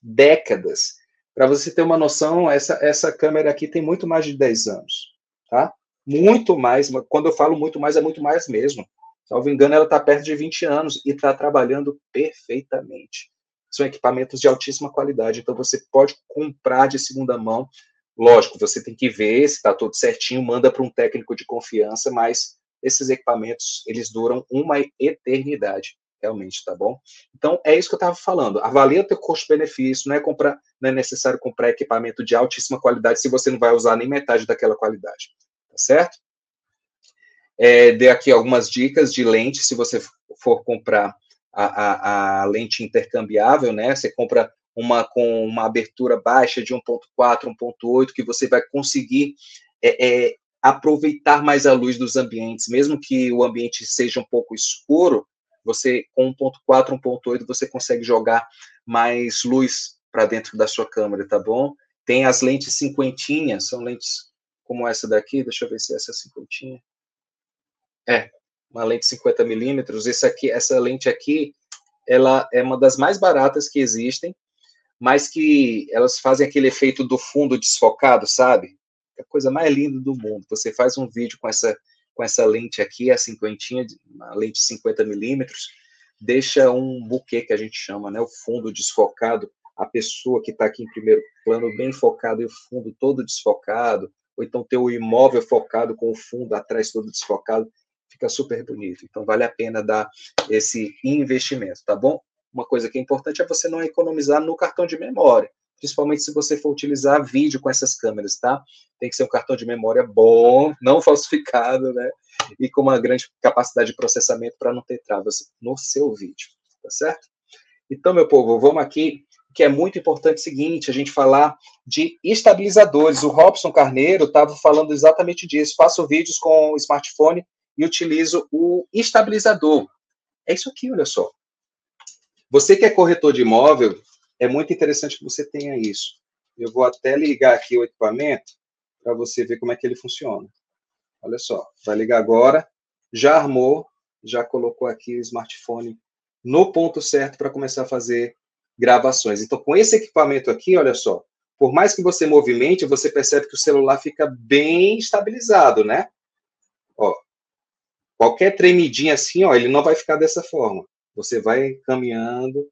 décadas. Para você ter uma noção, essa, essa câmera aqui tem muito mais de 10 anos, tá? Muito mais, quando eu falo muito mais, é muito mais mesmo. Salvo engano, ela está perto de 20 anos e está trabalhando perfeitamente. São equipamentos de altíssima qualidade, então você pode comprar de segunda mão. Lógico, você tem que ver se está tudo certinho, manda para um técnico de confiança, mas esses equipamentos, eles duram uma eternidade realmente, tá bom? Então, é isso que eu estava falando. Avalia o teu custo-benefício, não é não é necessário comprar equipamento de altíssima qualidade se você não vai usar nem metade daquela qualidade, tá certo? É, dei aqui algumas dicas de lente, se você for comprar a, a, a lente intercambiável, né? Você compra uma com uma abertura baixa de 1.4, 1.8, que você vai conseguir é, é, aproveitar mais a luz dos ambientes, mesmo que o ambiente seja um pouco escuro, você com 1.4, 1.8 você consegue jogar mais luz para dentro da sua câmera, tá bom? Tem as lentes cinquentinhas, são lentes como essa daqui, deixa eu ver se essa é cinquentinha. É, uma lente 50 milímetros. Essa aqui, essa lente aqui, ela é uma das mais baratas que existem, mas que elas fazem aquele efeito do fundo desfocado, sabe? É a coisa mais linda do mundo. Você faz um vídeo com essa com essa lente aqui, a cinquentinha, uma lente 50 milímetros, deixa um buquê que a gente chama, né? O fundo desfocado, a pessoa que está aqui em primeiro plano bem focado e o fundo todo desfocado, ou então ter o imóvel focado com o fundo atrás todo desfocado, fica super bonito. Então vale a pena dar esse investimento, tá bom? Uma coisa que é importante é você não economizar no cartão de memória principalmente se você for utilizar vídeo com essas câmeras, tá? Tem que ser um cartão de memória bom, não falsificado, né? E com uma grande capacidade de processamento para não ter travas no seu vídeo, tá certo? Então, meu povo, vamos aqui, que é muito importante o seguinte, a gente falar de estabilizadores. O Robson Carneiro estava falando exatamente disso. Faço vídeos com smartphone e utilizo o estabilizador. É isso aqui, olha só. Você que é corretor de imóvel, é muito interessante que você tenha isso. Eu vou até ligar aqui o equipamento para você ver como é que ele funciona. Olha só, vai ligar agora, já armou, já colocou aqui o smartphone no ponto certo para começar a fazer gravações. Então, com esse equipamento aqui, olha só, por mais que você movimente, você percebe que o celular fica bem estabilizado, né? Qualquer tremidinha assim, ó, ele não vai ficar dessa forma. Você vai caminhando,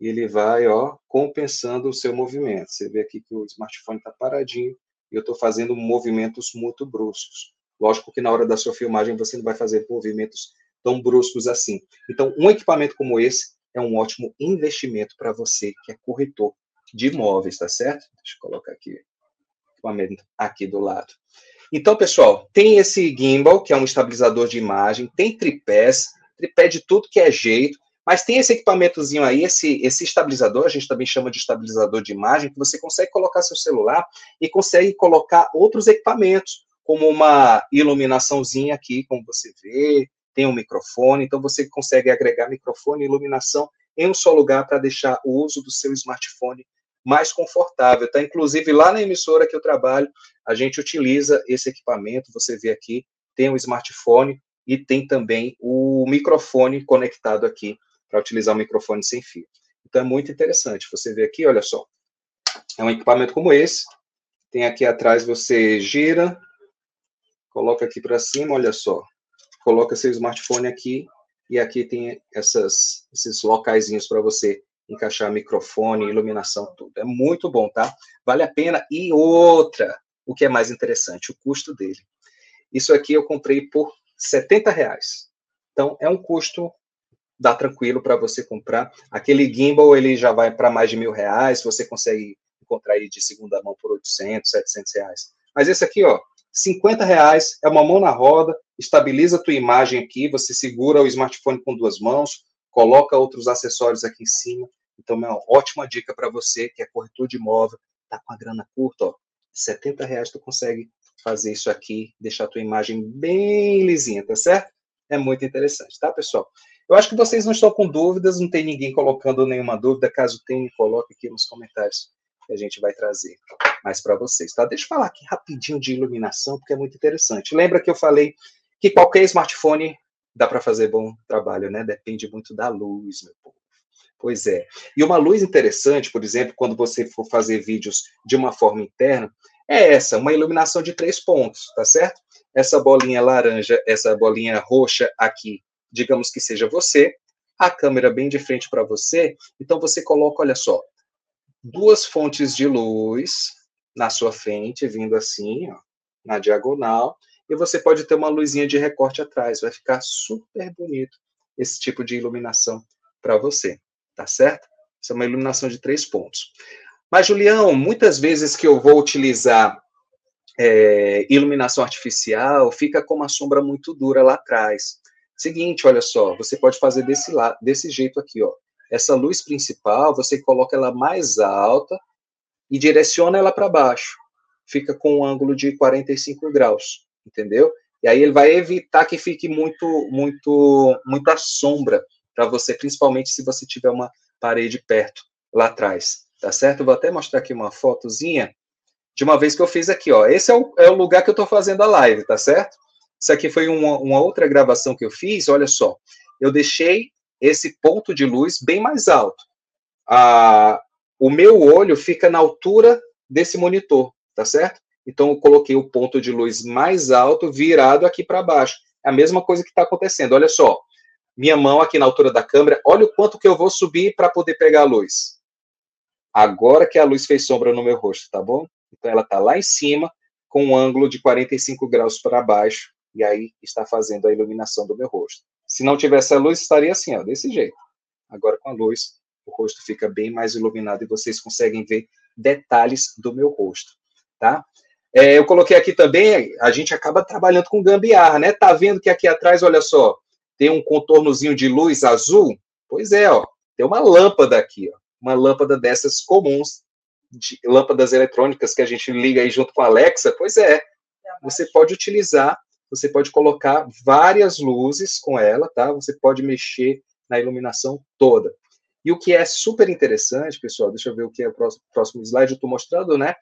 e ele vai, ó, compensando o seu movimento. Você vê aqui que o smartphone está paradinho e eu estou fazendo movimentos muito bruscos. Lógico que na hora da sua filmagem você não vai fazer movimentos tão bruscos assim. Então, um equipamento como esse é um ótimo investimento para você que é corretor de imóveis, tá certo? Deixa eu colocar aqui o equipamento aqui do lado. Então, pessoal, tem esse gimbal, que é um estabilizador de imagem, tem tripés, tripé de tudo que é jeito, mas tem esse equipamentozinho aí, esse, esse estabilizador, a gente também chama de estabilizador de imagem, que você consegue colocar seu celular e consegue colocar outros equipamentos, como uma iluminaçãozinha aqui, como você vê, tem um microfone, então você consegue agregar microfone e iluminação em um só lugar para deixar o uso do seu smartphone mais confortável, tá? Inclusive lá na emissora que eu trabalho, a gente utiliza esse equipamento, você vê aqui, tem um smartphone e tem também o microfone conectado aqui para utilizar o microfone sem fio. Então é muito interessante. Você vê aqui, olha só. É um equipamento como esse. Tem aqui atrás, você gira, coloca aqui para cima, olha só. Coloca seu smartphone aqui e aqui tem essas, esses locaizinhos para você encaixar microfone, iluminação, tudo. É muito bom, tá? Vale a pena. E outra, o que é mais interessante, o custo dele. Isso aqui eu comprei por 70 reais. Então, é um custo dá tranquilo para você comprar. Aquele gimbal, ele já vai para mais de mil reais, você consegue encontrar aí de segunda mão por 800, 700 reais. Mas esse aqui, ó, 50 reais, é uma mão na roda, estabiliza a tua imagem aqui, você segura o smartphone com duas mãos, coloca outros acessórios aqui em cima. Então, é uma ótima dica para você que é corretor de imóvel, tá com a grana curta, ó, 70 reais tu consegue fazer isso aqui, deixar a tua imagem bem lisinha, tá certo? É muito interessante, tá, pessoal? Eu acho que vocês não estão com dúvidas, não tem ninguém colocando nenhuma dúvida. Caso tenha, coloque aqui nos comentários que a gente vai trazer mais para vocês, tá? Deixa eu falar aqui rapidinho de iluminação, porque é muito interessante. Lembra que eu falei que qualquer smartphone dá para fazer bom trabalho, né? Depende muito da luz, meu povo. Pois é. E uma luz interessante, por exemplo, quando você for fazer vídeos de uma forma interna, é essa, uma iluminação de três pontos, tá certo? Essa bolinha laranja, essa bolinha roxa aqui digamos que seja você, a câmera bem de frente para você, então você coloca, olha só, duas fontes de luz na sua frente, vindo assim, ó, na diagonal, e você pode ter uma luzinha de recorte atrás, vai ficar super bonito esse tipo de iluminação para você, tá certo? Essa é uma iluminação de três pontos. Mas, Julião, muitas vezes que eu vou utilizar é, iluminação artificial, fica com uma sombra muito dura lá atrás. Seguinte, olha só, você pode fazer desse, lado, desse jeito aqui, ó. Essa luz principal, você coloca ela mais alta e direciona ela para baixo. Fica com um ângulo de 45 graus, entendeu? E aí ele vai evitar que fique muito, muito, muita sombra para você, principalmente se você tiver uma parede perto lá atrás, tá certo? vou até mostrar aqui uma fotozinha de uma vez que eu fiz aqui, ó. Esse é o, é o lugar que eu estou fazendo a live, tá certo? Isso aqui foi uma, uma outra gravação que eu fiz, olha só. Eu deixei esse ponto de luz bem mais alto. Ah, o meu olho fica na altura desse monitor, tá certo? Então, eu coloquei o ponto de luz mais alto virado aqui para baixo. É a mesma coisa que está acontecendo. Olha só, minha mão aqui na altura da câmera, olha o quanto que eu vou subir para poder pegar a luz. Agora que a luz fez sombra no meu rosto, tá bom? Então, ela está lá em cima, com um ângulo de 45 graus para baixo, e aí está fazendo a iluminação do meu rosto. Se não tivesse a luz, estaria assim, ó, desse jeito. Agora com a luz, o rosto fica bem mais iluminado e vocês conseguem ver detalhes do meu rosto, tá? É, eu coloquei aqui também, a gente acaba trabalhando com gambiarra, né? Tá vendo que aqui atrás, olha só, tem um contornozinho de luz azul? Pois é, ó, tem uma lâmpada aqui, ó, uma lâmpada dessas comuns, de lâmpadas eletrônicas que a gente liga aí junto com a Alexa. Pois é, você pode utilizar você pode colocar várias luzes com ela, tá? Você pode mexer na iluminação toda. E o que é super interessante, pessoal, deixa eu ver o que é o próximo, slide, eu estou mostrando, né?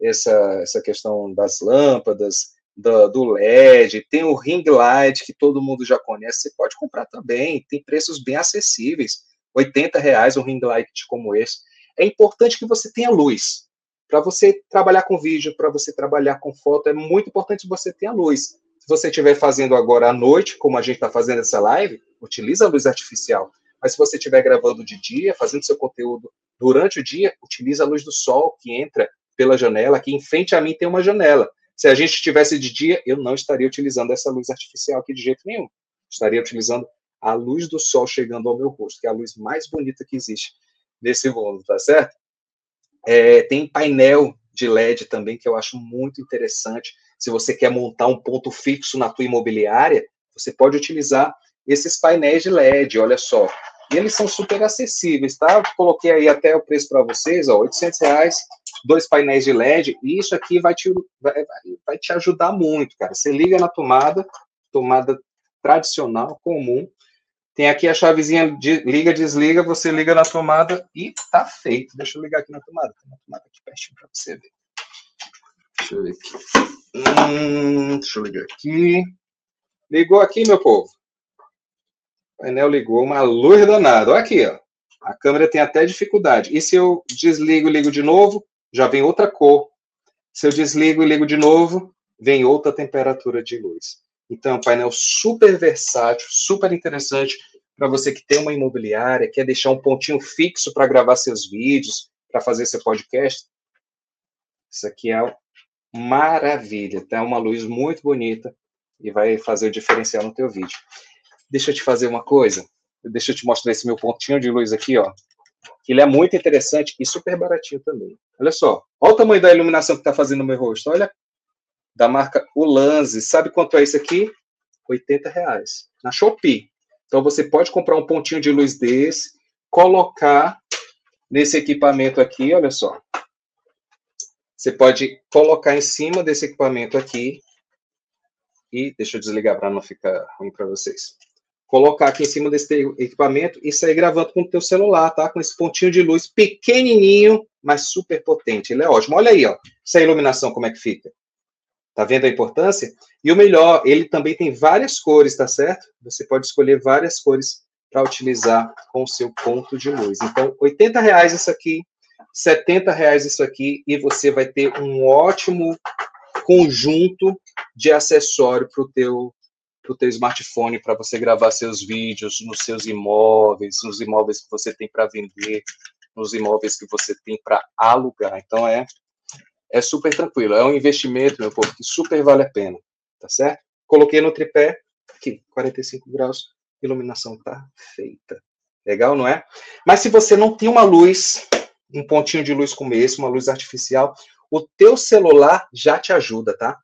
Essa, essa questão das lâmpadas, do, do, LED, tem o ring light, que todo mundo já conhece, você pode comprar também, tem preços bem acessíveis, 80 reais um ring light como esse. É importante que você tenha luz. Para você trabalhar com vídeo, para você trabalhar com foto, é muito importante você ter a luz. Se você estiver fazendo agora à noite, como a gente está fazendo essa live, utiliza a luz artificial. Mas se você estiver gravando de dia, fazendo seu conteúdo durante o dia, utiliza a luz do sol que entra pela janela. Aqui em frente a mim tem uma janela. Se a gente estivesse de dia, eu não estaria utilizando essa luz artificial aqui de jeito nenhum. Estaria utilizando a luz do sol chegando ao meu rosto, que é a luz mais bonita que existe nesse mundo, tá certo? É, tem painel de LED também que eu acho muito interessante se você quer montar um ponto fixo na tua imobiliária, você pode utilizar esses painéis de LED, olha só. E eles são super acessíveis, tá? Eu coloquei aí até o preço para vocês, ó, 800 reais, dois painéis de LED, e isso aqui vai te, vai, vai te ajudar muito, cara. Você liga na tomada, tomada tradicional, comum, tem aqui a chavezinha de liga, desliga, você liga na tomada e tá feito. Deixa eu ligar aqui na tomada, na tomada aqui pertinho para você ver. Deixa eu ver aqui. Hum, deixa eu ligar aqui. Ligou aqui, meu povo. O painel ligou, uma luz danada. Olha aqui, ó. A câmera tem até dificuldade. E se eu desligo e ligo de novo, já vem outra cor. Se eu desligo e ligo de novo, vem outra temperatura de luz. Então, é um painel super versátil, super interessante para você que tem uma imobiliária, quer deixar um pontinho fixo para gravar seus vídeos, para fazer seu podcast. Isso aqui é maravilha, tá? Uma luz muito bonita e vai fazer o diferencial no teu vídeo. Deixa eu te fazer uma coisa. Deixa eu te mostrar esse meu pontinho de luz aqui, ó. Que ele é muito interessante e super baratinho também. Olha só. Olha o tamanho da iluminação que está fazendo no meu rosto. Olha. Da marca Ulanzi. Sabe quanto é isso aqui? 80 reais. Na Shopee. Então você pode comprar um pontinho de luz desse, colocar nesse equipamento aqui, olha só. Você pode colocar em cima desse equipamento aqui e deixa eu desligar para não ficar ruim para vocês. Colocar aqui em cima desse equipamento e sair gravando com o teu celular, tá? Com esse pontinho de luz pequenininho, mas super potente. Ele é ótimo. Olha aí, ó. Essa iluminação como é que fica. Tá vendo a importância? E o melhor, ele também tem várias cores, tá certo? Você pode escolher várias cores para utilizar com o seu ponto de luz. Então, 80 reais isso aqui, 70 reais isso aqui, e você vai ter um ótimo conjunto de acessório para o teu para o teu smartphone para você gravar seus vídeos nos seus imóveis, nos imóveis que você tem para vender, nos imóveis que você tem para alugar. Então é é super tranquilo, é um investimento, meu povo, que super vale a pena, tá certo? Coloquei no tripé, aqui, 45 graus, iluminação tá feita. Legal, não é? Mas se você não tem uma luz, um pontinho de luz como esse, uma luz artificial, o teu celular já te ajuda, tá?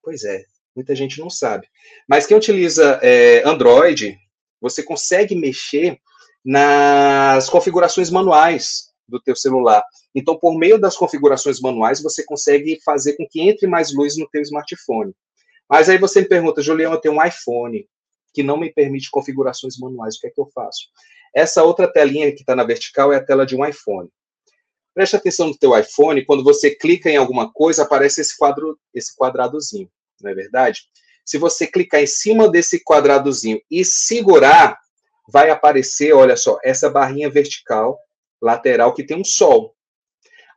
Pois é, muita gente não sabe. Mas quem utiliza é, Android, você consegue mexer nas configurações manuais do teu celular. Então, por meio das configurações manuais, você consegue fazer com que entre mais luz no teu smartphone. Mas aí você me pergunta, Julião, eu tenho um iPhone que não me permite configurações manuais, o que é que eu faço? Essa outra telinha que está na vertical é a tela de um iPhone. Preste atenção no teu iPhone, quando você clica em alguma coisa, aparece esse quadro, esse quadradozinho, não é verdade? Se você clicar em cima desse quadradozinho e segurar, vai aparecer, olha só, essa barrinha vertical lateral que tem um sol.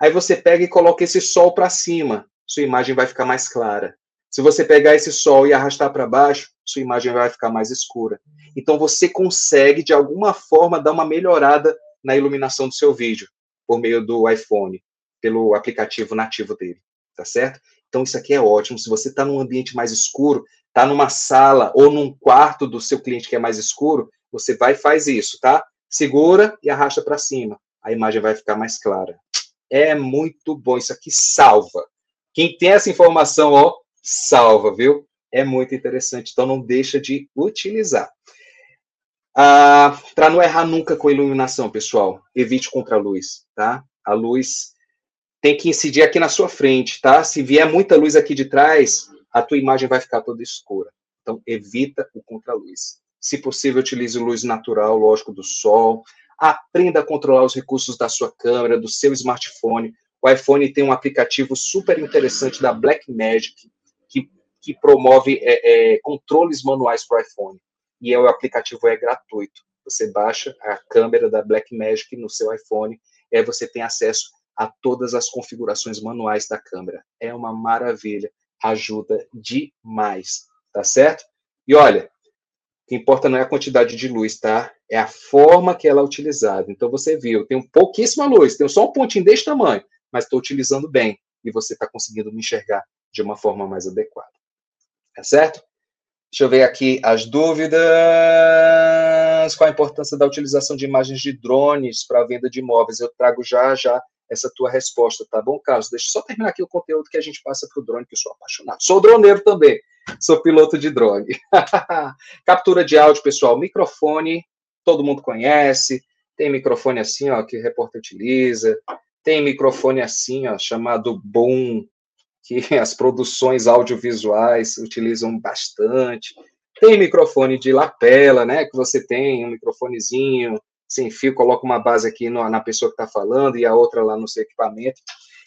Aí você pega e coloca esse sol para cima, sua imagem vai ficar mais clara. Se você pegar esse sol e arrastar para baixo, sua imagem vai ficar mais escura. Então você consegue de alguma forma dar uma melhorada na iluminação do seu vídeo por meio do iPhone, pelo aplicativo nativo dele, tá certo? Então isso aqui é ótimo. Se você está num ambiente mais escuro, está numa sala ou num quarto do seu cliente que é mais escuro, você vai e faz isso, tá? Segura e arrasta para cima. A imagem vai ficar mais clara. É muito bom. Isso aqui salva. Quem tem essa informação, ó, salva, viu? É muito interessante. Então não deixa de utilizar. Ah, para não errar nunca com iluminação, pessoal, evite contra a luz, tá? A luz tem que incidir aqui na sua frente, tá? Se vier muita luz aqui de trás, a tua imagem vai ficar toda escura. Então, evita o contra-luz. Se possível, utilize luz natural, lógico, do sol. Aprenda a controlar os recursos da sua câmera, do seu smartphone. O iPhone tem um aplicativo super interessante da Blackmagic, que, que promove é, é, controles manuais para o iPhone e é o aplicativo é gratuito. Você baixa a câmera da Blackmagic no seu iPhone e aí você tem acesso a todas as configurações manuais da câmera. É uma maravilha, ajuda demais, tá certo? E olha, o que importa não é a quantidade de luz, tá? É a forma que ela é utilizada. Então você viu, tem pouquíssima luz, tem só um pontinho desse tamanho, mas estou utilizando bem e você está conseguindo me enxergar de uma forma mais adequada. Tá certo? Deixa eu ver aqui as dúvidas. Qual a importância da utilização de imagens de drones para a venda de imóveis? Eu trago já já essa tua resposta, tá bom, Carlos? Deixa eu só terminar aqui o conteúdo que a gente passa para o drone, que eu sou apaixonado. Sou droneiro também, sou piloto de drone. Captura de áudio, pessoal, microfone, todo mundo conhece. Tem microfone assim, ó, que o repórter utiliza. Tem microfone assim, ó, chamado Boom, que as produções audiovisuais utilizam bastante. Tem microfone de lapela, né? Que você tem um microfonezinho sem fio, coloca uma base aqui no, na pessoa que está falando e a outra lá no seu equipamento.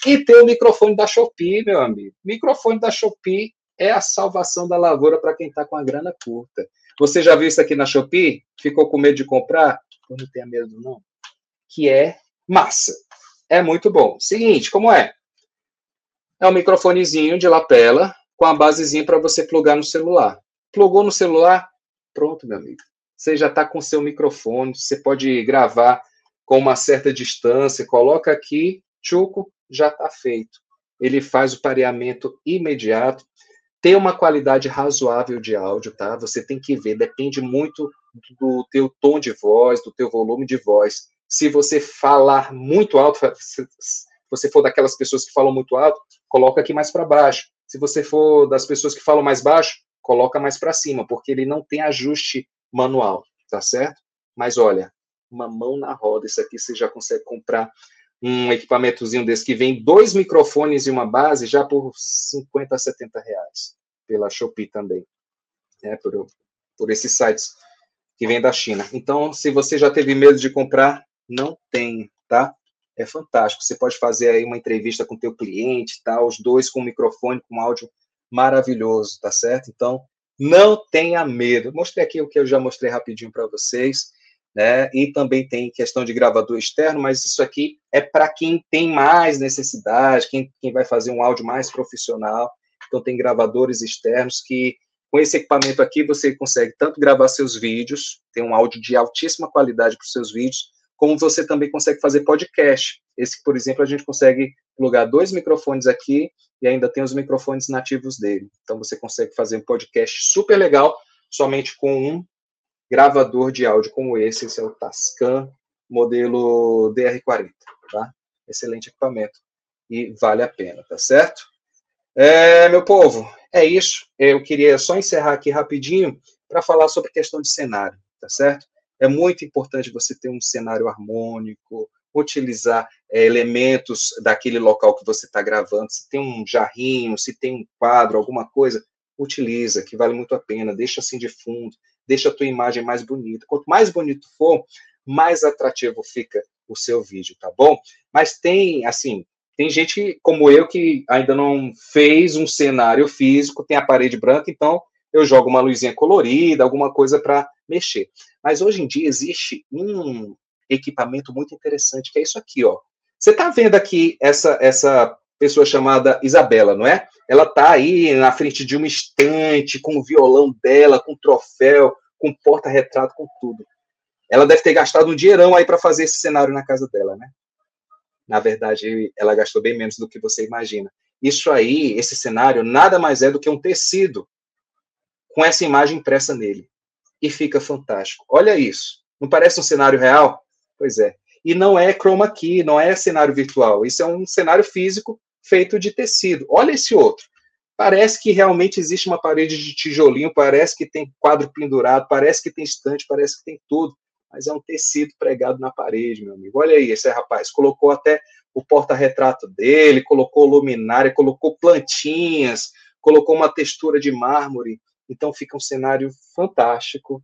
E tem o microfone da Shopee, meu amigo. Microfone da Shopee é a salvação da lavoura para quem está com a grana curta. Você já viu isso aqui na Shopee? Ficou com medo de comprar? Não tenha medo, não. Que é massa. É muito bom. Seguinte, como é? é um microfonezinho de lapela com a basezinha para você plugar no celular. Plugou no celular? Pronto, meu amigo. Você já está com seu microfone, você pode gravar com uma certa distância, coloca aqui, chuco, já está feito. Ele faz o pareamento imediato. ter uma qualidade razoável de áudio, tá? Você tem que ver, depende muito do teu tom de voz, do teu volume de voz. Se você falar muito alto, se você for daquelas pessoas que falam muito alto, coloca aqui mais para baixo. Se você for das pessoas que falam mais baixo, coloca mais para cima, porque ele não tem ajuste manual, tá certo? Mas olha, uma mão na roda, isso aqui você já consegue comprar um equipamentozinho desse que vem dois microfones e uma base já por 50 a 70 reais, pela Shopee também, né, por, por esses sites que vêm da China. Então, se você já teve medo de comprar, não tem, tá? É fantástico. Você pode fazer aí uma entrevista com teu cliente, tá? Os dois com microfone, com áudio maravilhoso, tá certo? Então, não tenha medo. Mostrei aqui o que eu já mostrei rapidinho para vocês né? E também tem questão de gravador externo, mas isso aqui é para quem tem mais necessidade, quem, quem vai fazer um áudio mais profissional. Então, tem gravadores externos que, com esse equipamento aqui, você consegue tanto gravar seus vídeos, tem um áudio de altíssima qualidade para os seus vídeos, como você também consegue fazer podcast. Esse, por exemplo, a gente consegue plugar dois microfones aqui e ainda tem os microfones nativos dele. Então, você consegue fazer um podcast super legal somente com um gravador de áudio como esse, esse é o Tascam modelo DR40, tá? Excelente equipamento e vale a pena, tá certo? É, meu povo, é isso. Eu queria só encerrar aqui rapidinho para falar sobre questão de cenário, tá certo? É muito importante você ter um cenário harmônico, utilizar é, elementos daquele local que você está gravando. Se tem um jarrinho, se tem um quadro, alguma coisa, utiliza, que vale muito a pena. Deixa assim de fundo deixa a tua imagem mais bonita. Quanto mais bonito for, mais atrativo fica o seu vídeo, tá bom? Mas tem, assim, tem gente como eu que ainda não fez um cenário físico, tem a parede branca, então eu jogo uma luzinha colorida, alguma coisa para mexer. Mas hoje em dia existe um equipamento muito interessante, que é isso aqui, ó. Você está vendo aqui essa, essa pessoa chamada Isabela, não é? Ela tá aí na frente de uma estante, com o violão dela, com troféu, com porta-retrato, com tudo. Ela deve ter gastado um dinheirão aí para fazer esse cenário na casa dela, né? Na verdade, ela gastou bem menos do que você imagina. Isso aí, esse cenário, nada mais é do que um tecido com essa imagem impressa nele. E fica fantástico. Olha isso. Não parece um cenário real? Pois é. E não é chroma key, não é cenário virtual. Isso é um cenário físico feito de tecido. Olha esse outro. Parece que realmente existe uma parede de tijolinho, parece que tem quadro pendurado, parece que tem estante, parece que tem tudo. Mas é um tecido pregado na parede, meu amigo. Olha aí, esse rapaz colocou até o porta-retrato dele, colocou luminária, colocou plantinhas, colocou uma textura de mármore. Então fica um cenário fantástico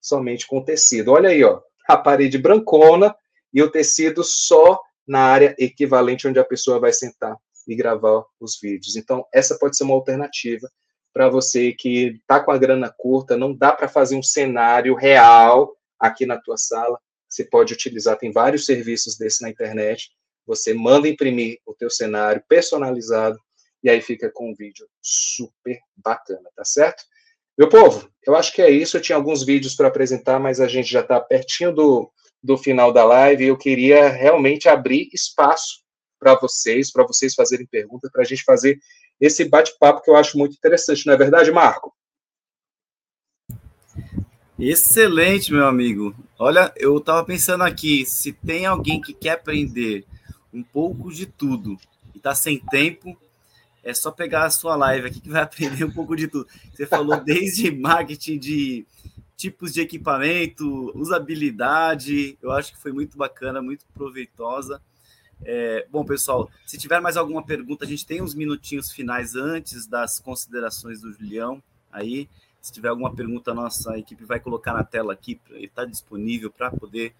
somente com tecido. Olha aí, ó, a parede brancona e o tecido só na área equivalente onde a pessoa vai sentar e gravar os vídeos. Então, essa pode ser uma alternativa para você que está com a grana curta, não dá para fazer um cenário real aqui na tua sala. Você pode utilizar, tem vários serviços desse na internet. Você manda imprimir o teu cenário personalizado e aí fica com um vídeo super bacana, tá certo? Meu povo, eu acho que é isso. Eu tinha alguns vídeos para apresentar, mas a gente já está pertinho do, do final da live. Eu queria realmente abrir espaço para vocês, para vocês fazerem perguntas, para a gente fazer esse bate-papo que eu acho muito interessante, não é verdade, Marco? Excelente, meu amigo. Olha, eu estava pensando aqui, se tem alguém que quer aprender um pouco de tudo e está sem tempo, é só pegar a sua live aqui que vai aprender um pouco de tudo. Você falou desde marketing de tipos de equipamento, usabilidade, eu acho que foi muito bacana, muito proveitosa. É, bom, pessoal, se tiver mais alguma pergunta, a gente tem uns minutinhos finais antes das considerações do Julião aí. Se tiver alguma pergunta, a nossa equipe vai colocar na tela aqui, ele está disponível para poder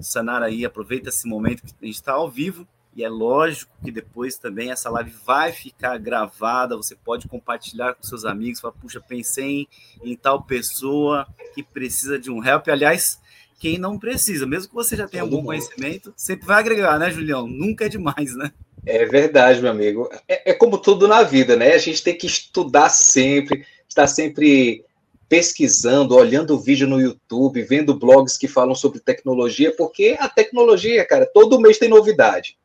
sanar aí. Aproveita esse momento que a gente está ao vivo e é lógico que depois também essa live vai ficar gravada. Você pode compartilhar com seus amigos. Falar, puxa, pensei em, em tal pessoa que precisa de um help. Aliás, quem não precisa. Mesmo que você já tenha Todo algum mundo. conhecimento, sempre vai agregar, né, Julião? Nunca é demais, né? É verdade, meu amigo. É, é como tudo na vida, né? A gente tem que estudar sempre, estar sempre pesquisando, olhando vídeo no YouTube, vendo blogs que falam sobre tecnologia, porque a tecnologia, cara, todo mês tem novidade.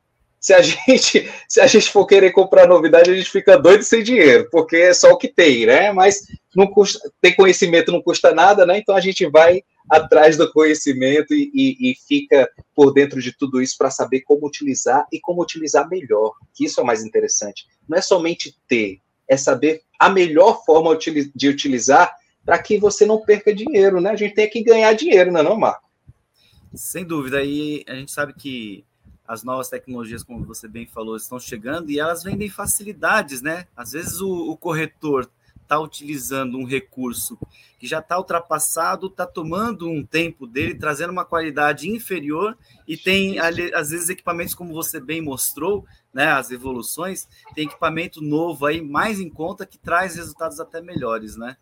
Se a gente se a gente for querer comprar novidade, a gente fica doido sem dinheiro, porque é só o que tem, né? Mas não custa, ter conhecimento não custa nada, né? Então a gente vai atrás do conhecimento e, e, e fica por dentro de tudo isso para saber como utilizar e como utilizar melhor. Que isso é o mais interessante. Não é somente ter, é saber a melhor forma de utilizar para que você não perca dinheiro, né? A gente tem que ganhar dinheiro, não é não, Marco? Sem dúvida. E a gente sabe que as novas tecnologias, como você bem falou, estão chegando e elas vendem facilidades, né? Às vezes o, o corretor está utilizando um recurso que já está ultrapassado, está tomando um tempo dele, trazendo uma qualidade inferior e tem, às vezes, equipamentos, como você bem mostrou, né, as evoluções, tem equipamento novo aí, mais em conta, que traz resultados até melhores, né?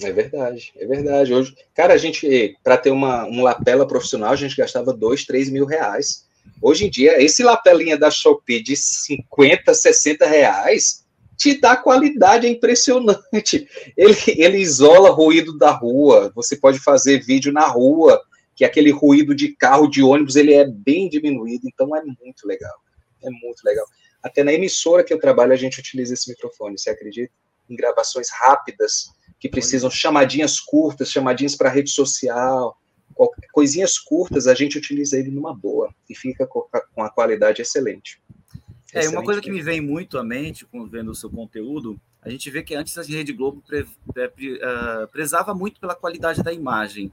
É verdade, é verdade. Hoje, cara, a gente, para ter uma, uma lapela profissional, a gente gastava dois, três mil reais. Hoje em dia, esse lapelinha da Shopee de 50, 60 reais te dá qualidade, é impressionante. Ele, ele isola ruído da rua, você pode fazer vídeo na rua, que aquele ruído de carro, de ônibus, ele é bem diminuído, então é muito legal. É muito legal. Até na emissora que eu trabalho, a gente utiliza esse microfone, você acredita? Em gravações rápidas, que precisam chamadinhas curtas, chamadinhas para rede social, coisinhas curtas, a gente utiliza ele numa boa e fica com a qualidade excelente. É, uma coisa que me vem muito à mente, vendo o seu conteúdo, a gente vê que antes a Rede Globo pre, pre, uh, prezava muito pela qualidade da imagem.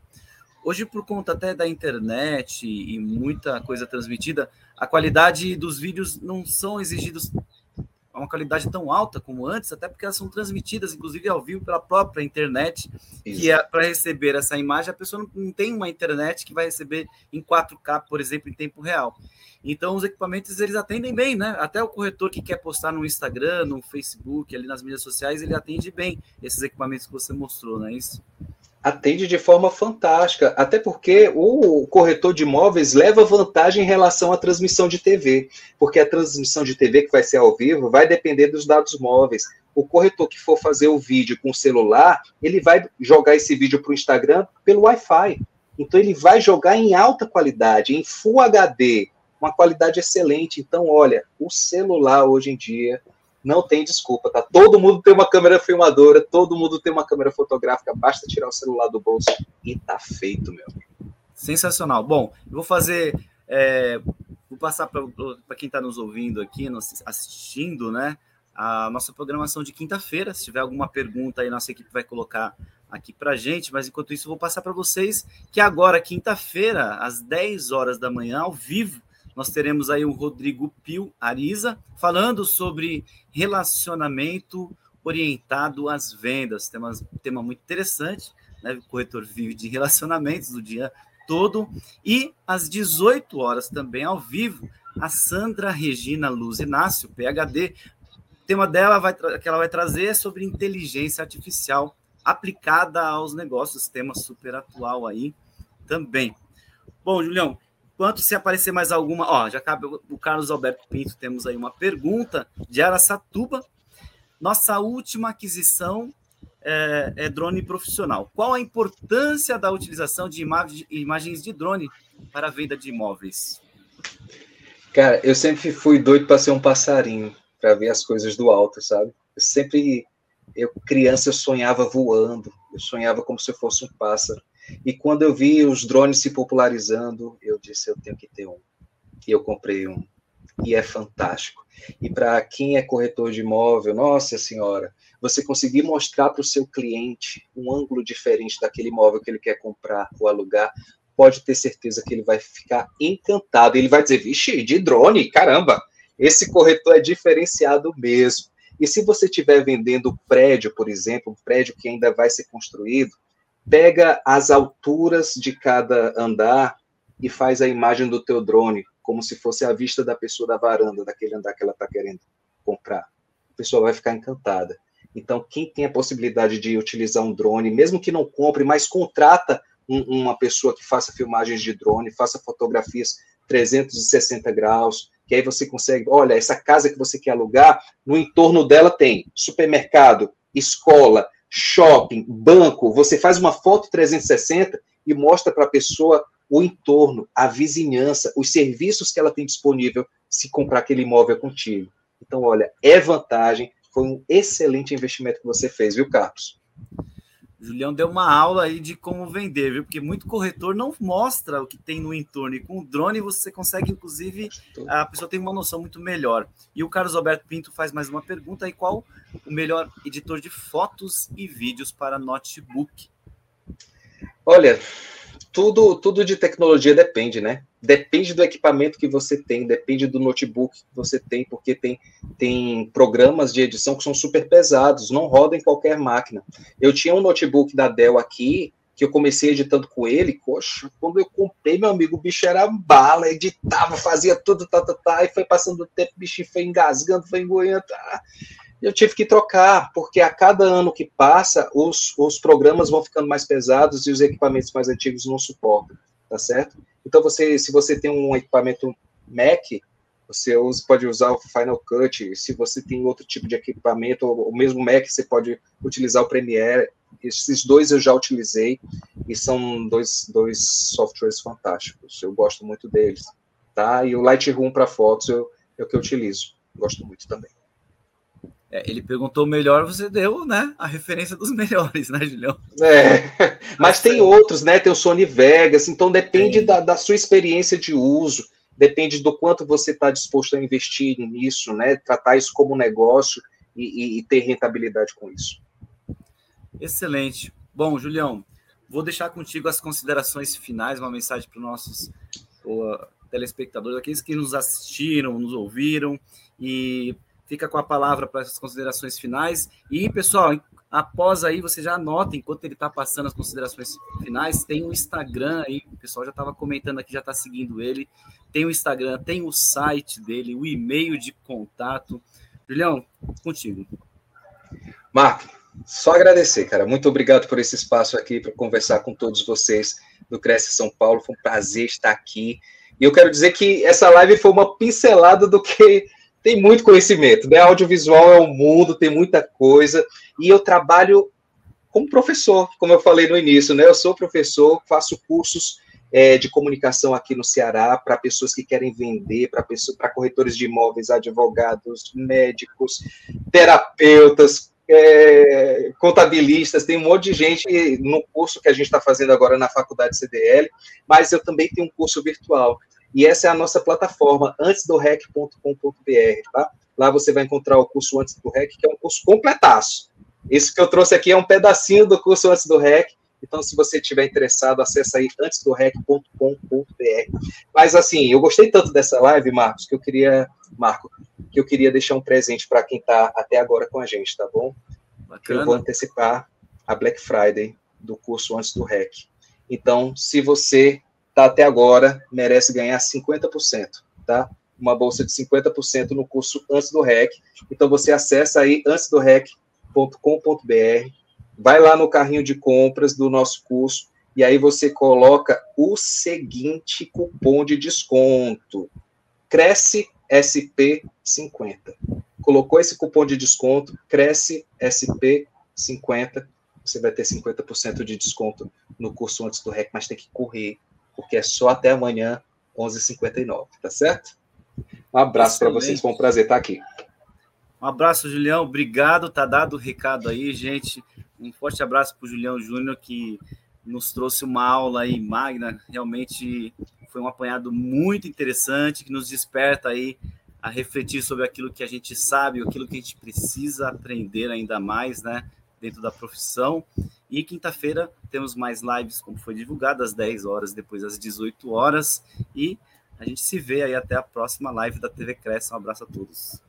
Hoje, por conta até da internet e muita coisa transmitida, a qualidade dos vídeos não são exigidos a uma qualidade tão alta como antes, até porque elas são transmitidas, inclusive, ao vivo pela própria internet, Isso. que é para receber essa imagem, a pessoa não, não tem uma internet que vai receber em 4K, por exemplo, em tempo real. Então, os equipamentos, eles atendem bem, né? Até o corretor que quer postar no Instagram, no Facebook, ali nas mídias sociais, ele atende bem esses equipamentos que você mostrou, não é isso? Atende de forma fantástica, até porque o corretor de imóveis leva vantagem em relação à transmissão de TV, porque a transmissão de TV que vai ser ao vivo vai depender dos dados móveis. O corretor que for fazer o vídeo com o celular, ele vai jogar esse vídeo para o Instagram pelo Wi-Fi. Então ele vai jogar em alta qualidade, em Full HD, uma qualidade excelente. Então, olha, o celular hoje em dia não tem desculpa, tá? Todo mundo tem uma câmera filmadora, todo mundo tem uma câmera fotográfica, basta tirar o celular do bolso e tá feito, meu. Sensacional. Bom, vou fazer. É, vou passar para quem está nos ouvindo aqui, nos assistindo, né? A nossa programação de quinta-feira. Se tiver alguma pergunta aí, nossa equipe vai colocar aqui para gente. Mas enquanto isso, vou passar para vocês que agora, quinta-feira, às 10 horas da manhã, ao vivo, nós teremos aí o Rodrigo Pio Ariza falando sobre relacionamento orientado às vendas. Tema, tema muito interessante, né? O corretor vive de relacionamentos o dia todo. E às 18 horas também ao vivo, a Sandra Regina Luz Inácio, PhD. O tema dela vai, que ela vai trazer é sobre inteligência artificial aplicada aos negócios, tema super atual aí também. Bom, Julião, Enquanto se aparecer mais alguma, ó, já cabe o Carlos Alberto Pinto, temos aí uma pergunta de Aracatuba. Nossa última aquisição é, é, drone profissional. Qual a importância da utilização de imagens de drone para a venda de imóveis? Cara, eu sempre fui doido para ser um passarinho, para ver as coisas do alto, sabe? Eu sempre, eu criança, eu sonhava voando, eu sonhava como se eu fosse um pássaro. E quando eu vi os drones se popularizando, eu disse: eu tenho que ter um. E eu comprei um. E é fantástico. E para quem é corretor de imóvel, nossa senhora, você conseguir mostrar para o seu cliente um ângulo diferente daquele imóvel que ele quer comprar ou alugar, pode ter certeza que ele vai ficar encantado. Ele vai dizer: vixe, de drone, caramba, esse corretor é diferenciado mesmo. E se você estiver vendendo prédio, por exemplo, um prédio que ainda vai ser construído, pega as alturas de cada andar e faz a imagem do teu drone, como se fosse a vista da pessoa da varanda, daquele andar que ela está querendo comprar. A pessoa vai ficar encantada. Então, quem tem a possibilidade de utilizar um drone, mesmo que não compre, mas contrata um, uma pessoa que faça filmagens de drone, faça fotografias 360 graus, que aí você consegue, olha, essa casa que você quer alugar, no entorno dela tem supermercado, escola, shopping, banco, você faz uma foto 360 e mostra para a pessoa o entorno, a vizinhança, os serviços que ela tem disponível se comprar aquele imóvel contigo. Então, olha, é vantagem, foi um excelente investimento que você fez, viu, Carlos? Julião deu uma aula aí de como vender, viu? Porque muito corretor não mostra o que tem no entorno. E com o drone você consegue, inclusive, a pessoa tem uma noção muito melhor. E o Carlos Alberto Pinto faz mais uma pergunta aí: qual o melhor editor de fotos e vídeos para notebook? Olha, tudo, tudo de tecnologia depende, né? Depende do equipamento que você tem, depende do notebook que você tem, porque tem, tem programas de edição que são super pesados, não rodam em qualquer máquina. Eu tinha um notebook da Dell aqui, que eu comecei editando com ele, poxa, quando eu comprei, meu amigo, o bicho era bala, editava, fazia tudo, tá, tá, tá, e foi passando o tempo, o bichinho foi engasgando, foi engoiando, tá eu tive que trocar, porque a cada ano que passa, os, os programas vão ficando mais pesados e os equipamentos mais antigos não suportam, tá certo? Então, você, se você tem um equipamento Mac, você usa, pode usar o Final Cut, se você tem outro tipo de equipamento, o mesmo Mac, você pode utilizar o Premiere, esses dois eu já utilizei, e são dois, dois softwares fantásticos, eu gosto muito deles, tá? E o Lightroom para fotos eu, é o que eu utilizo, gosto muito também. É, ele perguntou o melhor, você deu, né? A referência dos melhores, né, Julião? É, mas tem outros, né? Tem o Sony Vegas, então depende da, da, sua experiência de uso, depende do quanto você está disposto a investir nisso, né? Tratar isso como negócio e, e, e ter rentabilidade com isso. Excelente. Bom, Julião, vou deixar contigo as considerações finais, uma mensagem para os nossos telespectadores, aqueles que nos assistiram, nos ouviram, e fica com a palavra para essas considerações finais. E, pessoal, após aí, você já anota, enquanto ele está passando as considerações finais, tem o Instagram aí, o pessoal já estava comentando aqui, já está seguindo ele. Tem o Instagram, tem o site dele, o e-mail de contato. Julião, contigo. Marco, só agradecer, cara. Muito obrigado por esse espaço aqui para conversar com todos vocês do Cresce São Paulo. Foi um prazer estar aqui. E eu quero dizer que essa live foi uma pincelada do que tem muito conhecimento, né? Audiovisual é um mundo, tem muita coisa, e eu trabalho como professor, como eu falei no início, né? Eu sou professor, faço cursos é, de comunicação aqui no Ceará para pessoas que querem vender, para corretores de imóveis, advogados, médicos, terapeutas, é, contabilistas, tem um monte de gente no curso que a gente está fazendo agora na faculdade CDL, mas eu também tenho um curso virtual. E essa é a nossa plataforma, antesdorec.com.br, tá? Lá você vai encontrar o curso Antes do REC, que é um curso completaço. Isso que eu trouxe aqui é um pedacinho do curso Antes do REC. Então, se você estiver interessado, acesse aí antesdorec.com.br. Mas, assim, eu gostei tanto dessa live, Marcos, que eu queria, Marco, que eu queria deixar um presente para quem está até agora com a gente, tá bom? Bacana. Eu vou antecipar a Black Friday do curso Antes do REC. Então, se você está até agora, merece ganhar 50%, tá? Uma bolsa de 50% no curso Antes do REC. Então você acessa aí antesdorec.com.br, vai lá no carrinho de compras do nosso curso e aí você coloca o seguinte cupom de desconto: Cresce SP50. Colocou esse cupom de desconto, Cresce SP50, você vai ter 50% de desconto no curso antes do REC, mas tem que correr, porque é só até amanhã, 11h59, tá certo? Um abraço para vocês, foi um prazer estar aqui. Um abraço, Julião, obrigado, tá dado o recado aí, gente. Um forte abraço para o Julião Júnior, que nos trouxe uma aula aí magna, realmente foi um apanhado muito interessante, que nos desperta aí a refletir sobre aquilo que a gente sabe, aquilo que a gente precisa aprender ainda mais, né, dentro da profissão. E quinta-feira temos mais lives, como foi divulgado, às 10 horas, depois às 18 horas. E a gente se vê aí até a próxima live da TV Cresce. Um abraço a todos.